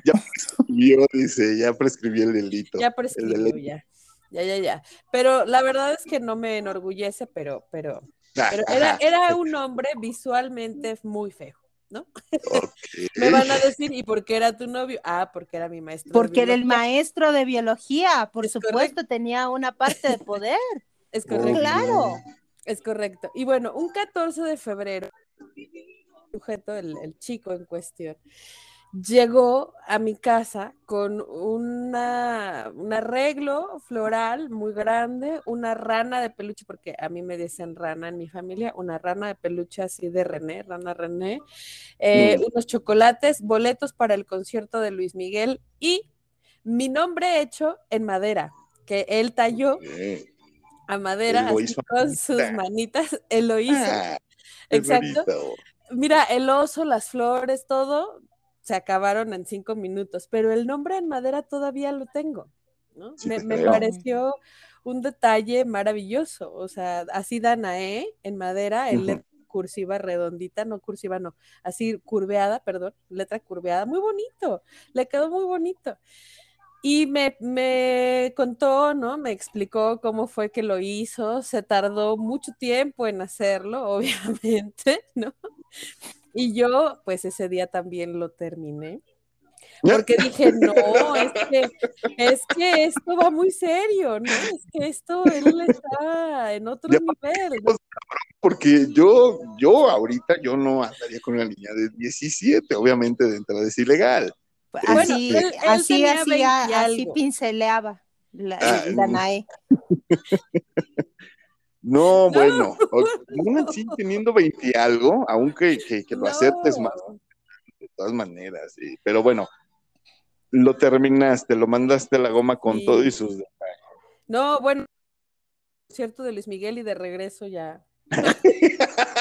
Yo, dice, ya prescribí el delito. ya El prescribió, delito. ya. Ya, ya, ya. Pero la verdad es que no me enorgullece, pero, pero, pero era, era un hombre visualmente muy feo, ¿no? Me van a decir, ¿y por qué era tu novio? Ah, porque era mi maestro. de Porque era el maestro de biología, por Es supuesto, correcto. tenía una parte de poder. Es Oh, correcto. Claro. Es correcto. Y bueno, un 14 de febrero, sujeto, el, el chico en cuestión, llegó a mi casa con una, un arreglo floral muy grande, una rana de peluche, porque a mí me dicen rana en mi familia, una rana de peluche así de René, rana René, eh, Mm. unos chocolates, boletos para el concierto de Luis Miguel y mi nombre hecho en madera, que él talló a madera así con sus manita. manitas, él lo hizo. Ah, Exacto. Mira, el oso, las flores, todo se acabaron en cinco minutos, pero el nombre en madera todavía lo tengo. ¿no? Sí me te me pareció un detalle maravilloso. O sea, así Danae en madera, en Ujú. letra cursiva redondita, no cursiva, no, así curveada, perdón, letra curveada, muy bonito, le quedó muy bonito. Y me, me contó, ¿no? Me explicó cómo fue que lo hizo. Se tardó mucho tiempo en hacerlo, obviamente, ¿no? Y yo, pues ese día también lo terminé. Porque dije, no, es que, es que esto va muy serio, ¿no? Es que esto, él está en otro Ya nivel. ¿no? Porque yo, yo ahorita, yo no andaría con una niña de 17, obviamente de entrada es ilegal. Bueno, Así, él- él así tenía hacía, 20 y así algo. pinceleaba la, Ah, el Danae. No, bueno, aún así teniendo 20 y algo, aunque que, que lo aceptes No. más, de todas maneras, sí. Pero bueno, lo terminaste, lo mandaste a la goma con Sí. todo y sus No, bueno, cierto de Luis Miguel y de regreso ya.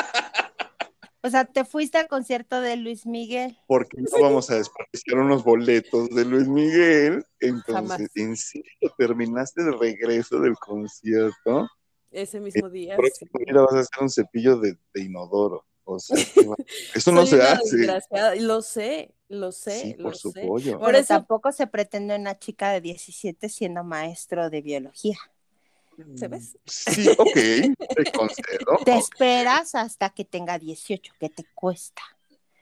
O sea, te fuiste al concierto de Luis Miguel. porque no vamos a desperdiciar unos boletos de Luis Miguel. Entonces, Jamás. en serio, terminaste de regreso del concierto. Ese mismo día. Próximo sí. día vas a hacer un cepillo de, de inodoro. O sea, qué eso no se hace. Lo sé, lo sé, Sí, lo por su sé. pollo. Por Bueno, eso- tampoco se pretende una chica de 17 siendo maestro de biología. ¿Se ves? Sí, ok, te concedo. Te esperas hasta que tenga 18, que te cuesta.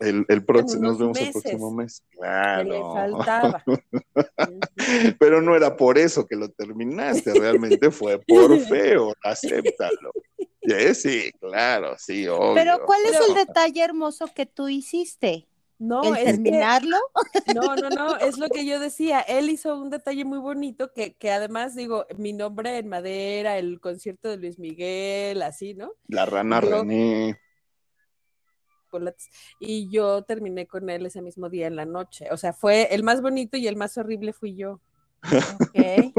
El, el próximo, nos vemos el próximo mes. le Claro. faltaba. Pero no era por eso que lo terminaste, realmente fue por feo, acéptalo. Sí, sí, claro, sí, obvio. Pero ¿cuál es el detalle hermoso que tú hiciste? No, ¿El es que- terminarlo? no, no, no, es lo que yo decía. Él hizo un detalle muy bonito que, que además, digo, mi nombre en madera, el concierto de Luis Miguel, así, ¿no? La rana René. Chocolates. Y yo terminé con él ese mismo día en la noche. O sea, fue el más bonito y el más horrible fui yo. Ok.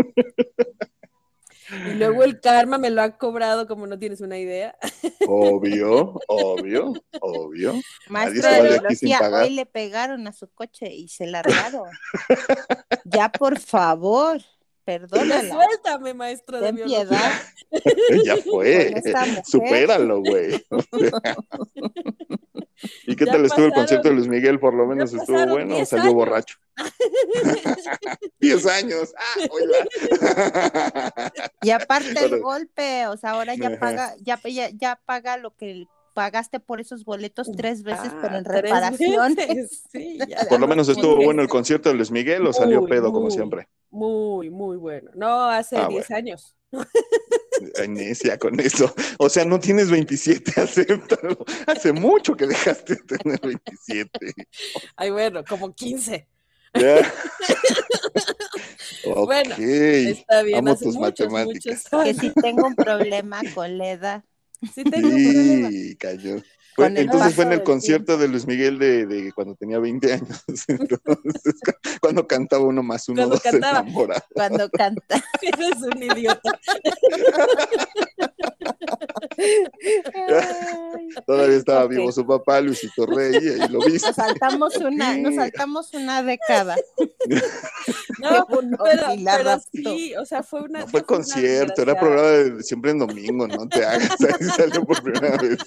Y luego el karma me lo ha cobrado como no tienes una idea. Obvio, obvio, obvio. Maestro se de biología, hoy le pegaron a su coche y se largaron. ya, por favor, perdónala. Suéltame, maestro de Ten biología. piedad. Ya fue. Supéralo, güey. ¿Y qué Ya tal estuvo el concierto de Luis Miguel? Por lo menos estuvo bueno o 10 salió años. borracho. 10 años. Ah, oiga. Y aparte el golpe, o sea, ahora ya paga, ya, ya, ya paga lo que pagaste por esos boletos tres veces, pero en Ah, veces, sí, ya Por lo no menos estuvo bueno el concierto de Luis Miguel o salió pedo como siempre. Muy, muy bueno. No, hace Ah, 10 años. Ay, necia con eso. O sea, no tienes 27, acéptalo. Hace mucho que dejaste de tener 27. Ay, bueno, como 15. Ya. ok. Bueno, Está bien, amo hace tus muchos, matemáticas. muchos Que años. si tengo un problema con la edad. Sí tengo un problema. Sí, cayó. Fue- entonces fue en el concierto de Luis Miguel de, de cuando tenía 20 años. Entonces, cu- cuando cantaba uno más uno, Cuando dos cantaba. enamorado. Cuando canta. Eres un idiota. Todavía estaba vivo su papá, Luisito Rey, y lo viste. Nos saltamos una, nos saltamos una década. no, pero, pero sí, o sea, fue una. No fue concierto, era programa de, siempre en domingo, no te hagas, salió por primera vez.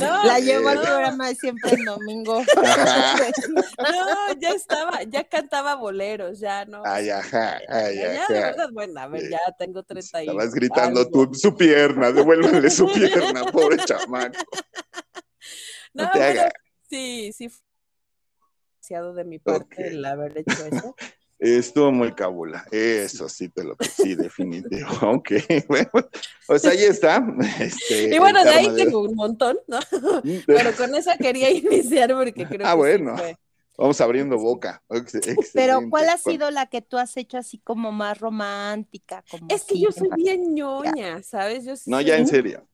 No, la llevo al programa de siempre en domingo. no, ya estaba, ya cantaba boleros, ya no. Ay, ajá, ay, ya, ajá. bueno, a ver, ya tengo 30 y Estabas gritando tú, su pierna, devuélvele su pierna, pobre chamaco. No, te hagas. Sí, sí. de mi parte el haber hecho eso. Estuvo muy cabula, eso sí te lo sí, definitivo. Ok, bueno, pues ahí está. Este, y bueno, de ahí tengo un montón, ¿no? Pero con esa quería iniciar porque creo ah, que bueno. Vamos abriendo boca. Pero ¿cuál ha sido la que tú has hecho así como más romántica? Como es que yo soy bien ñoña, ¿sabes? Yo no, ya en serio.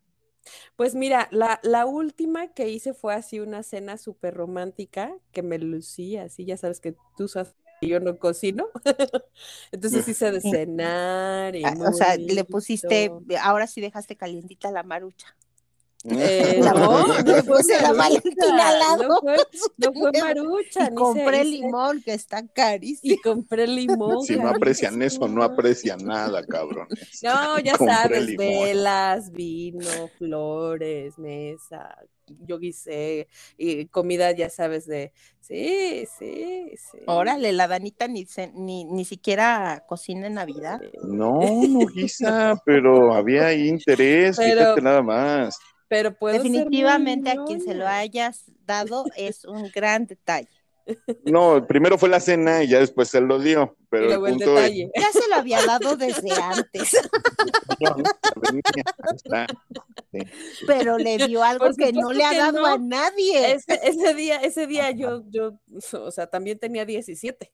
Pues mira, la, la, última que hice fue así una cena súper romántica que me lucía, así ya sabes que tú sabes que yo no cocino, entonces hice de cenar. Y ah, o sea, le pusiste, ahora sí dejaste calientita la marucha. Eh, no, la Valentina al lado. No fue, no fue marucha. Y compré limón, que está carísimo. Y compré limón. Si no aprecian eso, no aprecian nada, cabrón. No, ya sabes, velas, vino, flores, mesa, yo guisé, y comida, ya sabes, de, sí, sí, sí. Órale, la Danita ni, ni, ni siquiera cocina en Navidad. No, no guisa, pero había interés, fíjate nada más. Pero Definitivamente a quien se lo hayas dado es un gran detalle. No, primero fue la cena y ya después se lo dio. Pero el punto Ya se lo había dado desde antes. Pero le dio algo que no le ha dado a nadie. Ese, día, ese día yo, yo, o sea, también tenía 17.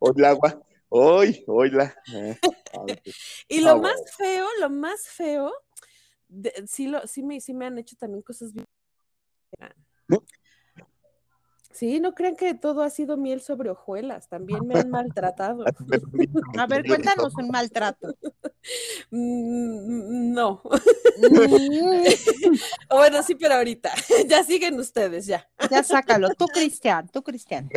Hoy agua. Hoy, hoy la. Y lo más feo, lo más feo sí, lo, sí, me, sí me han hecho también cosas bien. Sí, no crean que todo ha sido miel sobre hojuelas, también me han maltratado. A ver, cuéntanos un maltrato. Mm, no. bueno, sí, pero ahorita. ya siguen ustedes, ya. Ya sácalo. Tú, Cristian, tú, Cristian.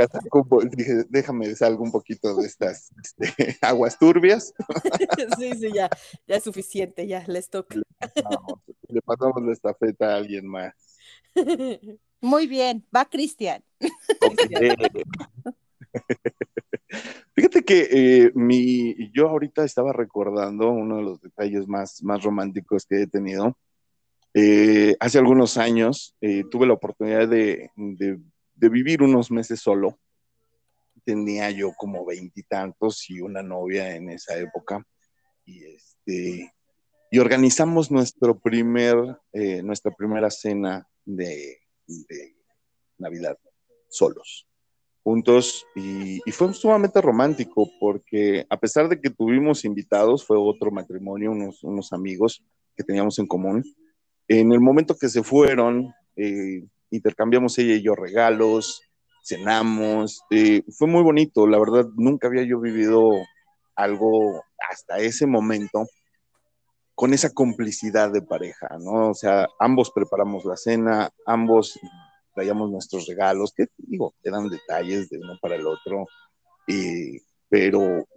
Déjame salgo un poquito de estas este, aguas turbias. sí, sí, ya. Ya es suficiente, ya les toca. Le pasamos la estafeta a alguien más. Muy bien, va Cristian. Fíjate que eh, mi, yo ahorita estaba recordando uno de los detalles más, más románticos que he tenido. Eh, hace algunos años eh, tuve la oportunidad de, vivir unos meses solo. Tenía yo como veintitantos y, una novia en esa época. Y, este, y organizamos nuestro primer, nuestra primera cena de, de Navidad solos, juntos, y, fue sumamente romántico porque a pesar de que tuvimos invitados, fue otro matrimonio, unos, unos amigos que teníamos en común, en el momento que se fueron, eh, intercambiamos ella y yo regalos, cenamos, eh, fue muy bonito, la verdad, nunca había yo vivido algo hasta ese momento con esa complicidad de pareja, ¿no? O sea, ambos preparamos la cena, ambos traíamos nuestros regalos, que digo, eran detalles de uno para el otro, pero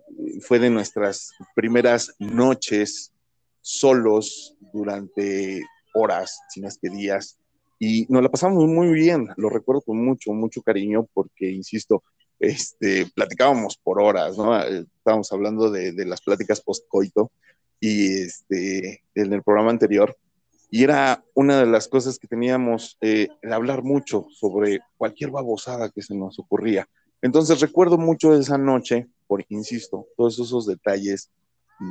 fue de nuestras primeras noches solos durante horas, si no es que días, y nos la pasamos muy bien, lo recuerdo con mucho, mucho cariño, porque, insisto, este, platicábamos por horas, ¿no? Estábamos hablando de, de las pláticas post-coito, y este, en el programa anterior, y era una de las cosas que teníamos, eh, el hablar mucho sobre cualquier babosada que se nos ocurría. Entonces recuerdo mucho esa noche, porque insisto, todos esos detalles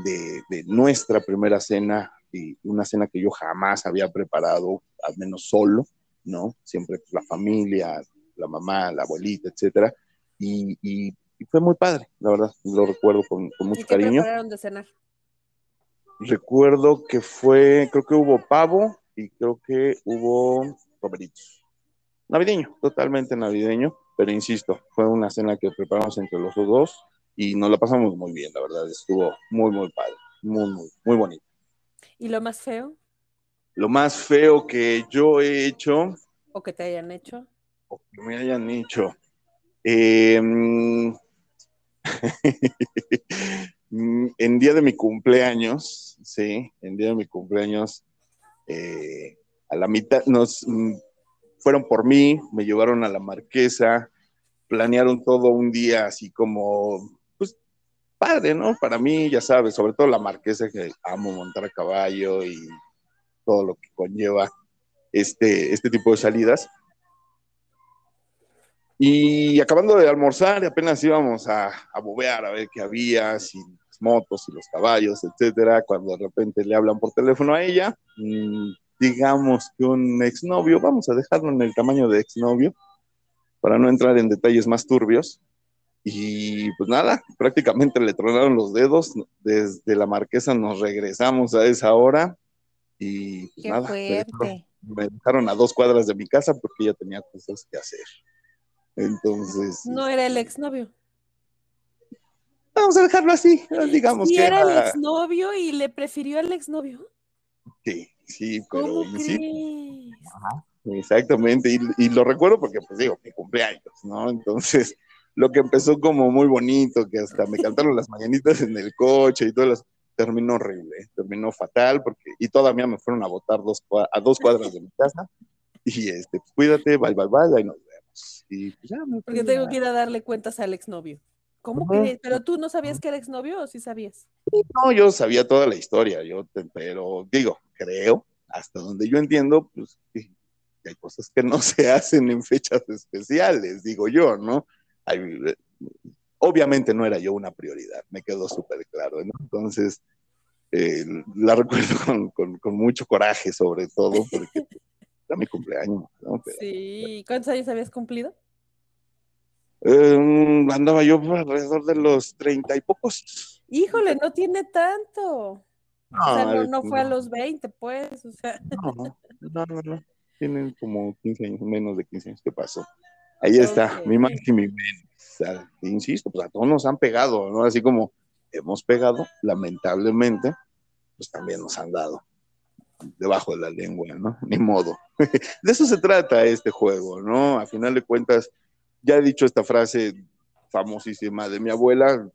de, de, nuestra primera cena, y una cena que yo jamás había preparado, al menos solo, ¿no? Siempre la familia, la mamá, la abuelita, etcétera. Y, y, fue muy padre, la verdad, lo recuerdo con, con mucho ¿Y qué cariño. prepararon de cenar? Recuerdo que fue, creo que hubo pavo y creo que hubo romeritos. Navideño, totalmente navideño, pero insisto, fue una cena que preparamos entre los dos y nos la pasamos muy bien, la verdad, estuvo muy, muy padre. muy, muy, muy bonita. ¿Y lo más feo? Lo más feo que yo he hecho. ¿O que te hayan hecho? O que me hayan hecho. Eh, en día de mi cumpleaños, sí, en día de mi cumpleaños, eh, a la mitad nos mm, fueron por mí, me llevaron a la marquesa, planearon todo un día así como, pues, padre, ¿no? Para mí, ya sabes, sobre todo la marquesa que amo montar a caballo y todo lo que conlleva este, este tipo de salidas. Y acabando de almorzar, apenas íbamos a, a bobear a ver qué había, si motos y los caballos, etcétera, cuando de repente le hablan por teléfono a ella, mm, digamos que un exnovio, vamos a dejarlo en el tamaño de exnovio, para no entrar en detalles más turbios. Y pues nada, prácticamente le tronaron los dedos. Desde la marquesa nos regresamos a esa hora. Y pues Qué nada, fuerte. me dejaron a dos cuadras de mi casa porque ya tenía cosas que hacer. Entonces, No era el exnovio. Vamos a dejarlo así, digamos Sí, que era el era- exnovio y le prefirió al exnovio. sí, sí, pero ¿Cómo crees? Exactamente, y, y lo recuerdo porque, pues digo, mi cumpleaños, ¿no? Entonces, lo que empezó como muy bonito, que hasta me cantaron las mañanitas en el coche y todo, las, terminó horrible, terminó fatal, porque, y todavía me fueron a votar dos, a dos cuadras de mi casa, y este, pues, cuídate, bye, bye, bye, ahí nos vemos. Y pues ya me Porque tengo a- que ir a darle cuentas al exnovio. ¿Cómo Ajá. crees? ¿Pero tú no sabías que era exnovio o sí sabías? No, yo sabía toda la historia, yo, te- pero digo, creo, hasta donde yo entiendo, pues que hay cosas que no se hacen en fechas especiales, digo yo, ¿no? Hay, eh, obviamente no era yo una prioridad, me quedó súper claro, ¿no? Entonces, eh, la recuerdo con, con- con mucho coraje, sobre todo, porque era mi cumpleaños, ¿no? Pero, Sí. ¿Cuántos años habías cumplido? Eh, andaba yo alrededor de los treinta y pocos. Híjole, no tiene tanto. O sea, no, no fue a los 20, pues. O sea, No, no, no, no. Tienen como 15 años, menos de 15 años que pasó. Ahí está, mi más y mi menos. Insisto, pues a todos nos han pegado, ¿no? Así como hemos pegado, lamentablemente, pues también nos han dado debajo de la lengua, ¿no? Ni modo. De eso se trata este juego, ¿no? A final de cuentas, ya he dicho esta frase famosísima de mi abuela,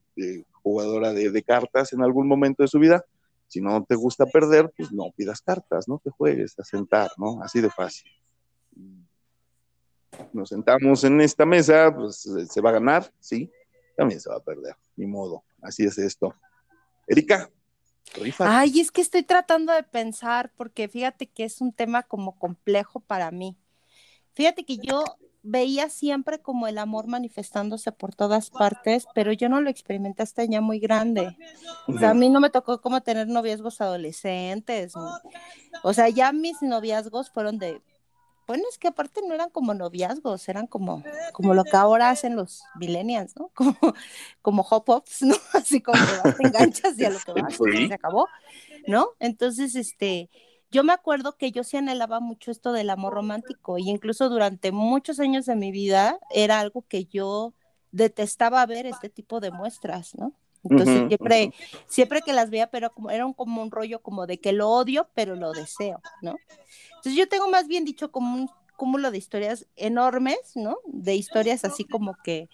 jugadora de, de cartas en algún momento de su vida. Si no te gusta perder, pues no pidas cartas, no te juegues a sentar, ¿no? Así de fácil. Nos sentamos en esta mesa, pues eh, se va a ganar, sí, también se va a perder, ni modo, así es esto. Erika, rifa. Ay, es que estoy tratando de pensar porque fíjate que es un tema como complejo para mí. Fíjate que yo veía siempre como el amor manifestándose por todas partes, pero yo no lo experimenté hasta ya muy grande. O sea, a mí no me tocó como tener noviazgos adolescentes. O sea, ya mis noviazgos fueron de, bueno, es que aparte no eran como noviazgos, eran como, como lo que ahora hacen los millennials, ¿no? Como, como hop-ups, ¿no? Así como que vas, te enganchas y a lo que vas, y se acabó, ¿no? Entonces, este, yo me acuerdo que yo sí anhelaba mucho esto del amor romántico y incluso durante muchos años de mi vida era algo que yo detestaba ver este tipo de muestras, ¿no? Entonces siempre, siempre que las veía, pero como era un, como un rollo como de que lo odio, pero lo deseo, ¿no? Entonces yo tengo más bien dicho como un cúmulo de historias enormes, ¿no? De historias así como que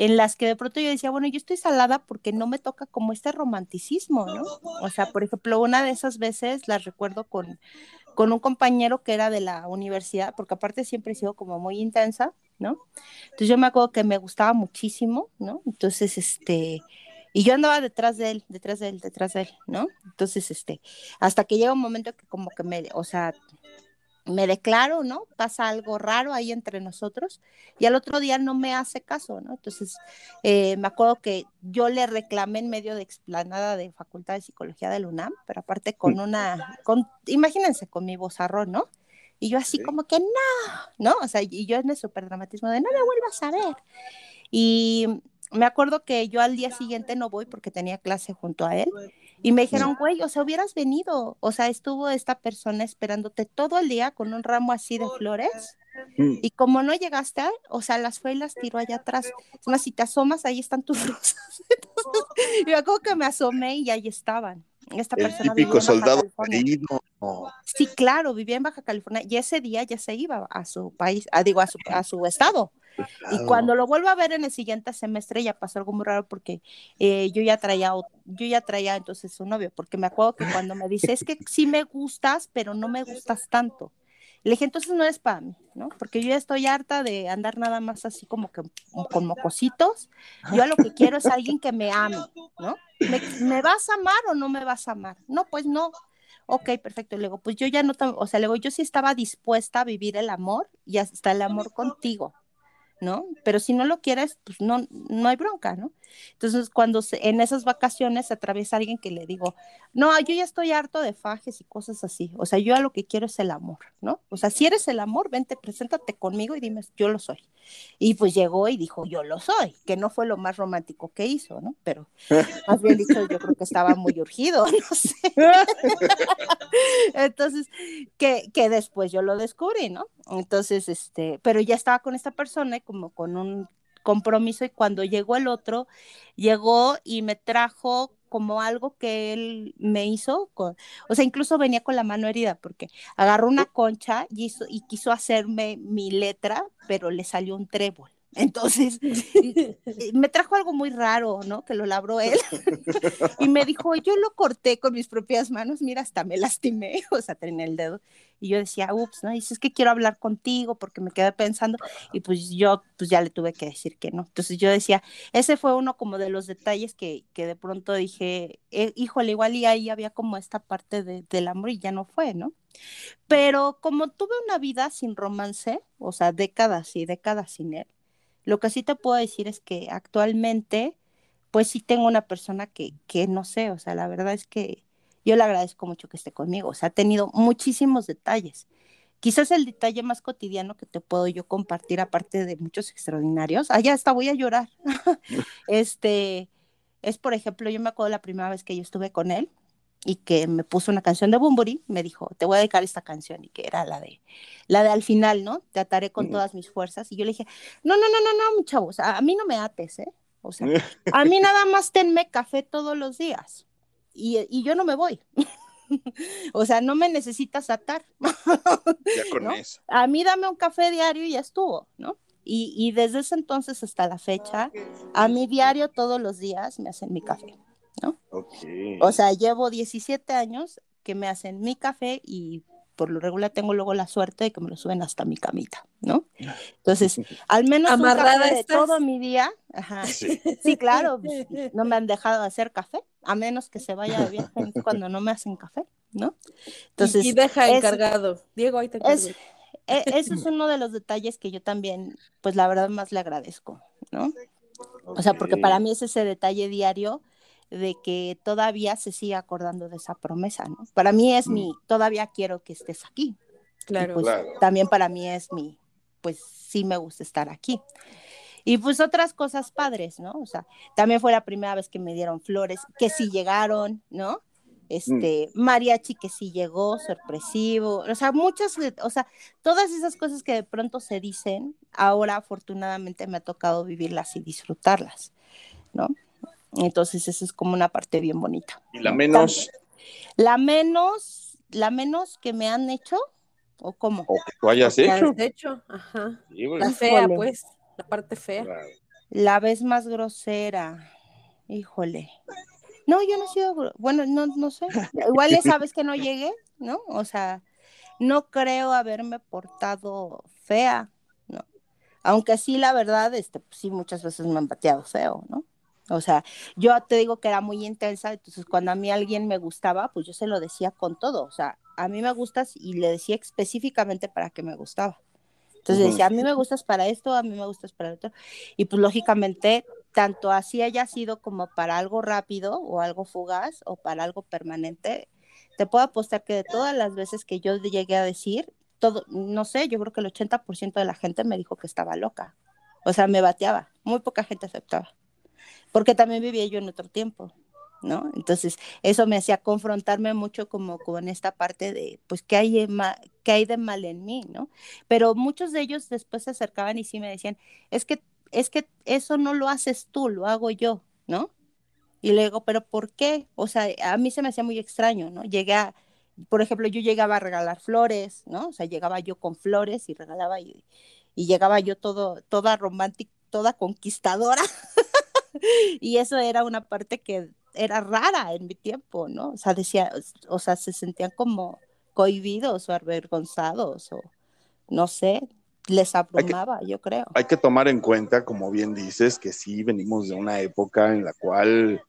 en las que de pronto yo decía, bueno, yo estoy salada porque no me toca como este romanticismo, ¿no? O sea, por ejemplo, una de esas veces las recuerdo con, con un compañero que era de la universidad, porque aparte siempre he sido como muy intensa, ¿no? Entonces yo me acuerdo que me gustaba muchísimo, ¿no? Entonces, este, y yo andaba detrás de él, detrás de él, detrás de él, ¿no? Entonces, este, hasta que llega un momento que como que me, o sea, me declaro, ¿no? Pasa algo raro ahí entre nosotros y al otro día no me hace caso, ¿no? Entonces, eh, me acuerdo que yo le reclamé en medio de explanada de Facultad de Psicología del UNAM, pero aparte con una, con, imagínense, con mi vozarrón, ¿no? Y yo así como que no, ¿no? O sea, y yo en el superdramatismo de no me vuelvas a ver. Y me acuerdo que yo al día siguiente no voy porque tenía clase junto a él. Y me dijeron, güey, o sea, hubieras venido. O sea, estuvo esta persona esperándote todo el día con un ramo así de flores. Mm, Y como no llegaste, o sea, las fue y las tiró allá atrás. Es más, si te asomas, ahí están tus rosas. Entonces, y me acuerdo que me asomé y ahí estaban. Esta El persona típico soldado perdido. Sí, claro, vivía en Baja California y ese día ya se iba a su país, ah, digo, a su, a su estado. Y cuando lo vuelvo a ver en el siguiente semestre ya pasó algo muy raro porque eh, yo ya traía, yo ya traía entonces su novio, porque me acuerdo que cuando me dice, es que sí me gustas, pero no me gustas tanto. Le dije, entonces no es para mí, ¿no? Porque yo ya estoy harta de andar nada más así como que con mocositos. Yo a lo que quiero es alguien que me ame, ¿no? ¿Me, me vas a amar o no me vas a amar? No, pues no. Ok, perfecto. Le digo, pues yo ya no, o sea, le digo, yo sí estaba dispuesta a vivir el amor y hasta el amor contigo, ¿no? Pero si no lo quieres, pues no, no hay bronca, ¿no? Entonces, cuando se- en esas vacaciones se atraviesa alguien que le digo, no, yo ya estoy harto de fajes y cosas así, o sea, yo a lo que quiero es el amor, ¿no? O sea, si eres el amor, vente, preséntate conmigo y dime, yo lo soy. Y pues llegó y dijo, yo lo soy, que no fue lo más romántico que hizo, ¿no? Pero más bien dicho, yo creo que estaba muy urgido, no sé. Entonces, que, que después yo lo descubrí, ¿no? Entonces, este, pero ya estaba con esta persona y como con un compromiso y cuando llegó el otro, llegó y me trajo como algo que él me hizo, con, o sea, incluso venía con la mano herida porque agarró una concha y, hizo, y quiso hacerme mi letra, pero le salió un trébol. Entonces, me trajo algo muy raro, ¿no? Que lo labró él. y me dijo, yo lo corté con mis propias manos, mira, hasta me lastimé, o sea, tenía el dedo. Y yo decía, ups, ¿no? Y dice, es que quiero hablar contigo porque me quedé pensando. Y pues yo, pues ya le tuve que decir que no. Entonces yo decía, ese fue uno como de los detalles que, que de pronto dije, eh, híjole, igual y ahí había como esta parte de, del amor y ya no fue, ¿no? Pero como tuve una vida sin romance, o sea, décadas y décadas sin él, lo que sí te puedo decir es que actualmente, pues sí tengo una persona que, que no sé, o sea, la verdad es que yo le agradezco mucho que esté conmigo, o sea, ha tenido muchísimos detalles. Quizás el detalle más cotidiano que te puedo yo compartir, aparte de muchos extraordinarios, allá hasta voy a llorar. este, es por ejemplo, yo me acuerdo la primera vez que yo estuve con él y que me puso una canción de Bumburi, me dijo, te voy a dedicar esta canción, y que era la de, la de al final, ¿no? Te ataré con todas mis fuerzas. Y yo le dije, no, no, no, no, no, mi chavo, o sea, a mí no me ates, ¿eh? O sea, a mí nada más tenme café todos los días y, y yo no me voy. o sea, no me necesitas atar. Ya con ¿no? eso. A mí dame un café diario y ya estuvo, ¿no? Y, y desde ese entonces hasta la fecha, a mi diario todos los días me hacen mi café. O sea, llevo 17 años que me hacen mi café y por lo regular tengo luego la suerte de que me lo suben hasta mi camita, ¿no? Entonces, al menos un Amarrada café de estás. todo mi día, ajá, Sí. sí, claro, pues, no me han dejado hacer café, a menos que se vaya de viaje cuando no me hacen café, ¿no? Entonces, y, y deja es- encargado. Diego, ahí te es, encargo. e- ese es uno de los detalles que yo también, pues la verdad más le agradezco, ¿no? O sea, porque para mí es ese detalle diario de que todavía se sigue acordando de esa promesa, ¿no? Para mí es mi, todavía quiero que estés aquí. Claro. pues Claro. también para mí es mi, pues sí me gusta estar aquí. Y pues otras cosas padres, ¿no? O sea, también fue la primera vez que me dieron flores, que sí llegaron, ¿no? Este, mariachi que sí llegó, sorpresivo, o sea, muchas, o sea, todas esas cosas que de pronto se dicen, ahora afortunadamente me ha tocado vivirlas y disfrutarlas, ¿no? Entonces, eso es como una parte bien bonita. Y la ¿no? menos, La menos, la menos que me han hecho, o cómo. o que tú hayas ¿Qué hecho. has hecho? Ajá. Sí. La fea, Híjole. pues. La parte fea. Claro. La vez más grosera. Híjole. No, yo no he sido, bueno, no, no sé. Igual esa vez que no llegué, ¿no? O sea, no creo haberme portado fea, ¿no? Aunque sí, la verdad, este, pues sí, muchas veces me han pateado feo, ¿no? O sea, yo te digo que era muy intensa, entonces cuando a mí alguien me gustaba, pues yo se lo decía con todo, o sea, a mí me gustas y le decía específicamente para qué me gustaba. Entonces decía, a mí me gustas para esto, a mí me gustas para otro. Y pues lógicamente, tanto así haya sido como para algo rápido o algo fugaz o para algo permanente, te puedo apostar que de todas las veces que yo llegué a decir, todo, no sé, yo creo que el 80% de la gente me dijo que estaba loca. O sea, me bateaba. Muy poca gente aceptaba. Porque también vivía yo en otro tiempo, ¿no? Entonces, eso me hacía confrontarme mucho como con esta parte de, pues, ¿qué hay, qué hay de mal en mí, ¿no? Pero muchos de ellos después se acercaban y sí me decían, es que, es que eso no lo haces tú, lo hago yo, ¿no? Y le ¿pero por qué? O sea, a mí se me hacía muy extraño, ¿no? Llegué a, por ejemplo, yo llegaba a regalar flores, ¿no? O sea, llegaba yo con flores y regalaba y, y llegaba yo todo, toda romántica, toda conquistadora. y eso era una parte que era rara en mi tiempo, ¿no? O sea, decía, o sea, se sentían como cohibidos o avergonzados o no sé, les abrumaba, yo creo. Hay que tomar en cuenta, como bien dices, que sí venimos de una época en la cual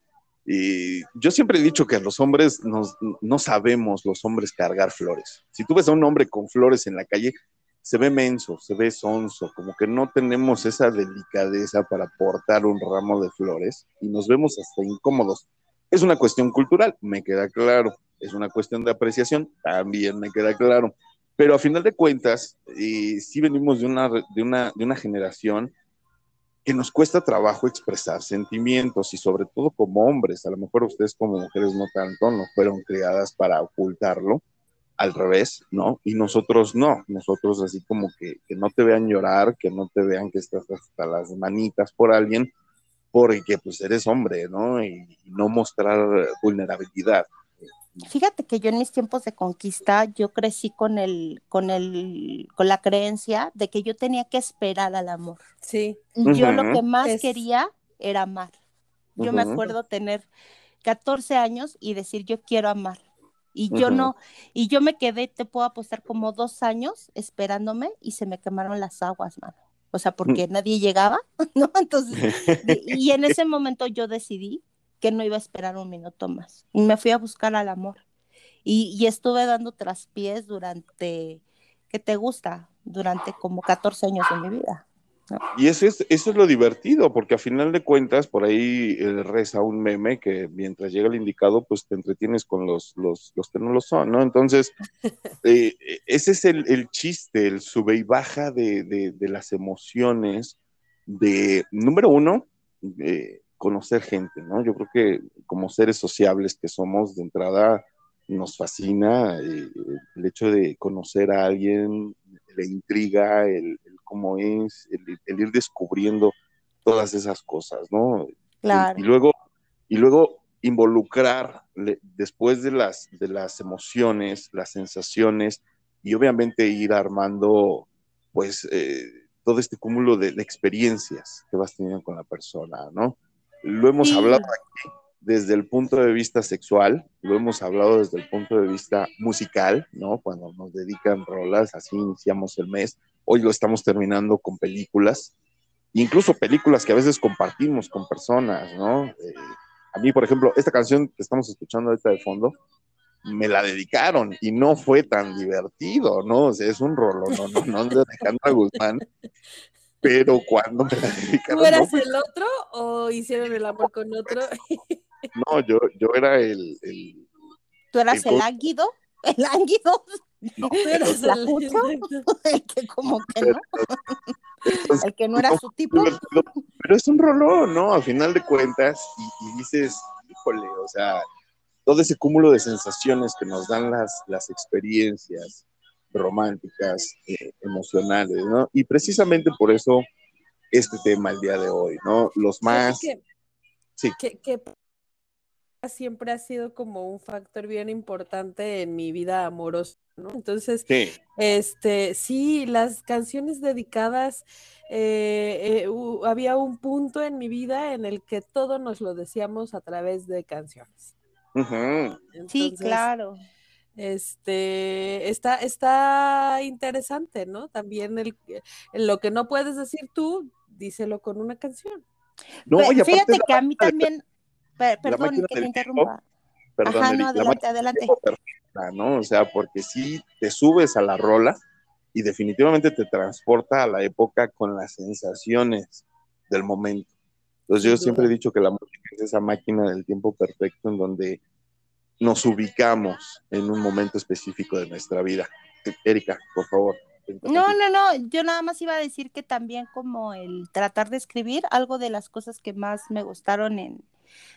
y yo siempre he dicho que los hombres no sabemos los hombres cargar flores. Si tú ves a un hombre con flores en la calle, se ve menso, se ve sonso, como que no tenemos esa delicadeza para portar un ramo de flores y nos vemos hasta incómodos. Es una cuestión cultural, me queda claro. Es una cuestión de apreciación, también me queda claro. Pero a final de cuentas, eh, sí venimos de una, de, una, de una generación que nos cuesta trabajo expresar sentimientos y sobre todo como hombres, a lo mejor ustedes como mujeres no tanto, no fueron creadas para ocultarlo, al revés, ¿no? Y nosotros no, nosotros así como que, que, no te vean llorar, que no te vean que estás hasta las manitas por alguien, porque pues eres hombre, ¿no? Y, y no mostrar vulnerabilidad. Fíjate que yo en mis tiempos de conquista, yo crecí con el, con el, con la creencia de que yo tenía que esperar al amor. Sí. Yo lo que más quería era amar. Yo me acuerdo tener 14 años y decir yo quiero amar y yo no, y yo me quedé, te puedo apostar como dos años esperándome y se me quemaron las aguas, mano. O sea, mm. porque nadie llegaba, ¿no? Entonces, y en ese momento yo decidí que no iba a esperar un minuto más. Y me fui a buscar al amor. Y, y estuve dando traspiés durante, ¿qué te gusta? Durante como 14 años de mi vida. Y eso es, eso es lo divertido, porque a final de cuentas, por ahí eh, reza un meme que mientras llega el indicado, pues te entretienes con los, los, los que no lo son, ¿no? Entonces, eh, ese es el, el, chiste, el sube y baja de, de, de las emociones, de, número uno, conocer gente, ¿no? Yo creo que como seres sociables que somos, de entrada, nos fascina eh, el hecho de conocer a alguien, la intriga, el, cómo es, el, ir descubriendo todas esas cosas, ¿no? Claro. Y, luego, y luego involucrar después de las, de las emociones, las sensaciones, y obviamente ir armando, pues, eh, todo este cúmulo de, experiencias que vas teniendo con la persona, ¿no? Lo hemos hablado aquí desde el punto de vista sexual, lo hemos hablado desde el punto de vista musical, ¿no? Cuando nos dedican rolas, así iniciamos el mes, Hoy lo estamos terminando con películas, incluso películas que a veces compartimos con personas, ¿no? Eh, a mí, por ejemplo, esta canción que estamos escuchando ahorita de fondo, me la dedicaron y no fue tan divertido, ¿no? O sea, es un rolo, no, no, no de Alejandra Guzmán, pero cuando me la dedicaron. ¿Tú eras el otro o hicieron el amor con otro? no, yo, yo era el, el ¿Tú eras el, el ánguido? ¿El ánguido? No, pero el que como que no. el que no era su tipo. Pero es un rolón, ¿no? A final de cuentas, y, dices, híjole, o sea, todo ese cúmulo de sensaciones que nos dan las, las experiencias románticas, eh, emocionales, ¿no? Y precisamente por eso este tema el día de hoy, ¿no? Los más... sí. Que, que siempre ha sido como un factor bien importante en mi vida amorosa, ¿no? Entonces, este, sí, las canciones dedicadas, eh, eh, había un punto en mi vida en el que todo nos lo decíamos a través de canciones. sí, claro. Este está, está interesante, ¿no? También el, lo que no puedes decir tú, díselo con una canción. No, fíjate que a mí también perdón que te interrumpa. Perdón, Ajá, no, adelante, adelante. ¿no? O sea, porque si te subes a la rola y definitivamente te transporta a la época con las sensaciones del momento. Entonces yo siempre he dicho que la música es esa máquina del tiempo perfecto en donde nos ubicamos en un momento específico de nuestra vida. Erika, por favor. No, no, no, yo nada más iba a decir que también como el tratar de escribir, algo de las cosas que más me gustaron en,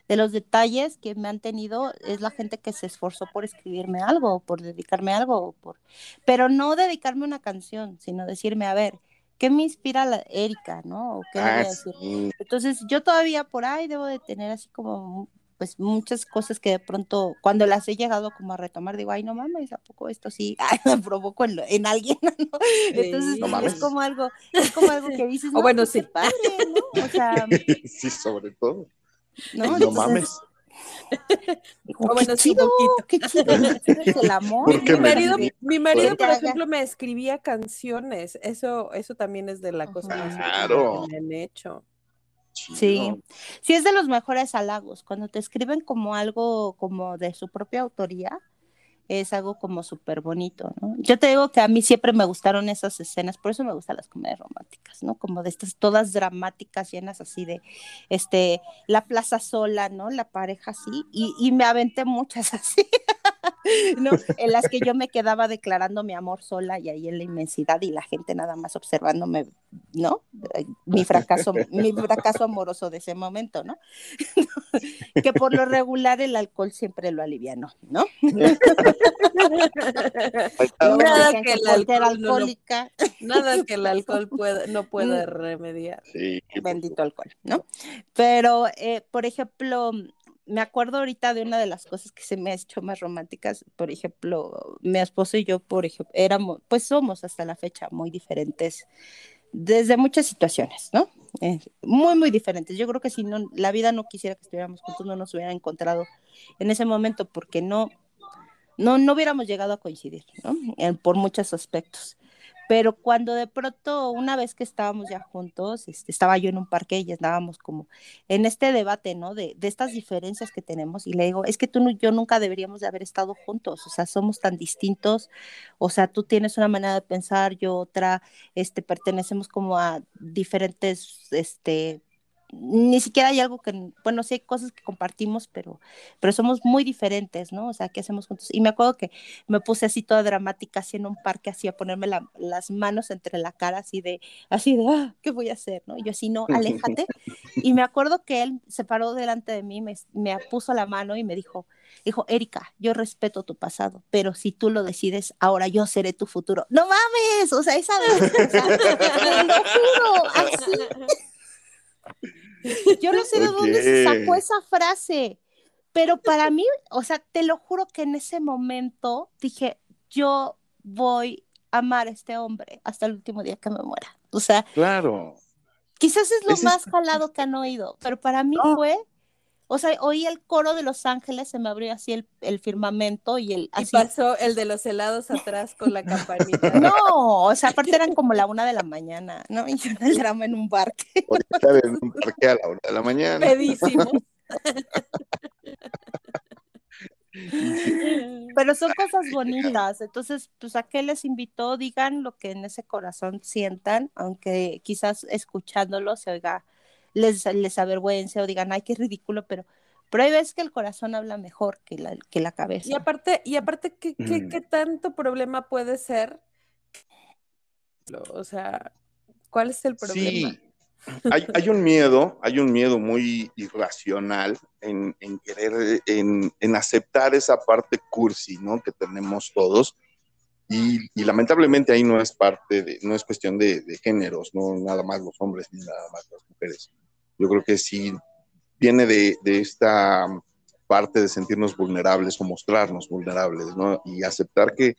de los detalles que me han tenido es la gente que se esforzó por escribirme algo, por dedicarme algo, por, pero no dedicarme una canción, sino decirme, a ver, ¿qué me inspira la Erika, no? ¿Qué ah, decir? Entonces, yo todavía por ahí debo de tener así como pues muchas cosas que de pronto cuando las he llegado como a retomar digo, ay, no mames, ¿a poco esto sí me provoco en, alguien? Entonces es como algo, es como algo que dices, no, bueno, pues, sí. padre, ¿no? O sea, sí, sobre todo. No, no mames. Oh, bueno, sí, qué chido, el amor. Mi marido, mi marido, por ejemplo, me escribía canciones. Eso, eso también es de la cosa más claro. que me han hecho. Sí, sí es de los mejores halagos. Cuando te escriben como algo como de su propia autoría, es algo como súper bonito, ¿no? Yo te digo que a mí siempre me gustaron esas escenas, por eso me gustan las comedias románticas, ¿no? Como de estas todas dramáticas, llenas así de, este, la plaza sola, ¿no? La pareja así, y, y me aventé muchas así. ¿no? En las que yo me quedaba declarando mi amor sola y ahí en la inmensidad y la gente nada más observándome, ¿no? Mi fracaso, mi fracaso amoroso de ese momento, ¿no? que por lo regular el alcohol siempre lo aliviano, ¿no? nada que el alcohol alcohólica. nada que el alcohol pueda, no pueda remediar. Sí, Bendito alcohol, ¿no? Pero, eh, por ejemplo, me acuerdo ahorita de una de las cosas que se me ha hecho más románticas, por ejemplo, mi esposo y yo, por ejemplo, éramos, pues somos hasta la fecha muy diferentes desde muchas situaciones, ¿no? Eh, muy, muy diferentes. Yo creo que si no, la vida no quisiera que estuviéramos juntos, no nos hubiera encontrado en ese momento porque no, no, no hubiéramos llegado a coincidir, ¿no? por muchos aspectos. Pero cuando de pronto, una vez que estábamos ya juntos, este, estaba yo en un parque y estábamos como en este debate, ¿no? De, de estas diferencias que tenemos. Y le digo, es que tú y yo nunca deberíamos de haber estado juntos, o sea, somos tan distintos, o sea, tú tienes una manera de pensar, yo otra, este, pertenecemos como a diferentes, este, ni siquiera hay algo que, bueno, sí hay cosas que compartimos, pero, pero somos muy diferentes, ¿no? O sea, ¿qué hacemos juntos? Y me acuerdo que me puse así toda dramática, así en un parque, así a ponerme las manos entre la cara, así de, así de, ah, ¿qué voy a hacer? ¿no? Y yo así, no, aléjate. y me acuerdo que él se paró delante de mí, me, me puso la mano y me dijo, dijo, Erika, yo respeto tu pasado, pero si tú lo decides, ahora yo seré tu futuro. No mames, o sea, esa vez, o sea, lo juro, así. Yo no sé de dónde se sacó esa frase, pero para mí, o sea, te lo juro que en ese momento dije, yo voy a amar a este hombre hasta el último día que me muera. O sea, claro. Quizás es lo más jalado que han oído, pero para mí fue o sea, oí el coro de Los Ángeles, se me abrió así el, el firmamento y el... Y pasó el de los helados atrás con la campanita. No, o sea, aparte eran como la una de la mañana, ¿no? Y yo en el drama en un parque. en un parque a la una de la mañana. Pedísimo. Pero son cosas bonitas, entonces, pues a qué les invitó, digan lo que en ese corazón sientan, aunque quizás escuchándolo se oiga les, les avergüence o digan, ay, qué ridículo, pero, pero hay veces que el corazón habla mejor que la, que la cabeza. Y aparte, y aparte ¿qué, qué, mm. qué tanto problema puede ser? O sea, ¿cuál es el problema? Sí. Hay, hay, un miedo, hay un miedo muy irracional en, en querer, en, en, aceptar esa parte cursi, ¿no? Que tenemos todos. Y, y, lamentablemente ahí no es parte de, no es cuestión de, de, géneros, no nada más los hombres ni nada más las mujeres. Yo creo que sí viene de, de esta parte de sentirnos vulnerables o mostrarnos vulnerables, ¿no? Y aceptar que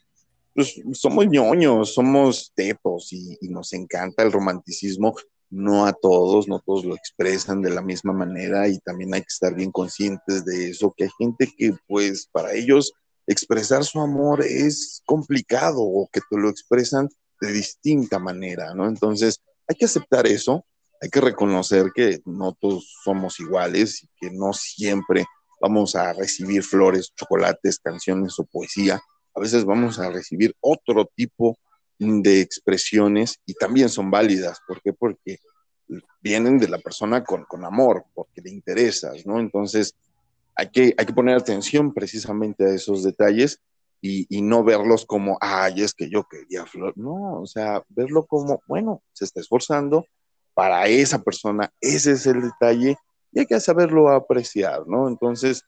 pues, somos ñoños, somos tepos y, y, nos encanta el romanticismo. No a todos, no todos lo expresan de la misma manera y también hay que estar bien conscientes de eso, que hay gente que pues para ellos expresar su amor es complicado o que te lo expresan de distinta manera, ¿no? Entonces hay que aceptar eso, hay que reconocer que no todos somos iguales y que no siempre vamos a recibir flores, chocolates, canciones o poesía. A veces vamos a recibir otro tipo de expresiones y también son válidas. ¿Por qué? Porque vienen de la persona con, con amor, porque le interesas, ¿no? Entonces, hay que, hay que poner atención precisamente a esos detalles y, y, no verlos como, ay, es que yo quería flor. No, o sea, verlo como, bueno, se está esforzando, para esa persona, ese es el detalle y hay que saberlo apreciar, ¿no? Entonces,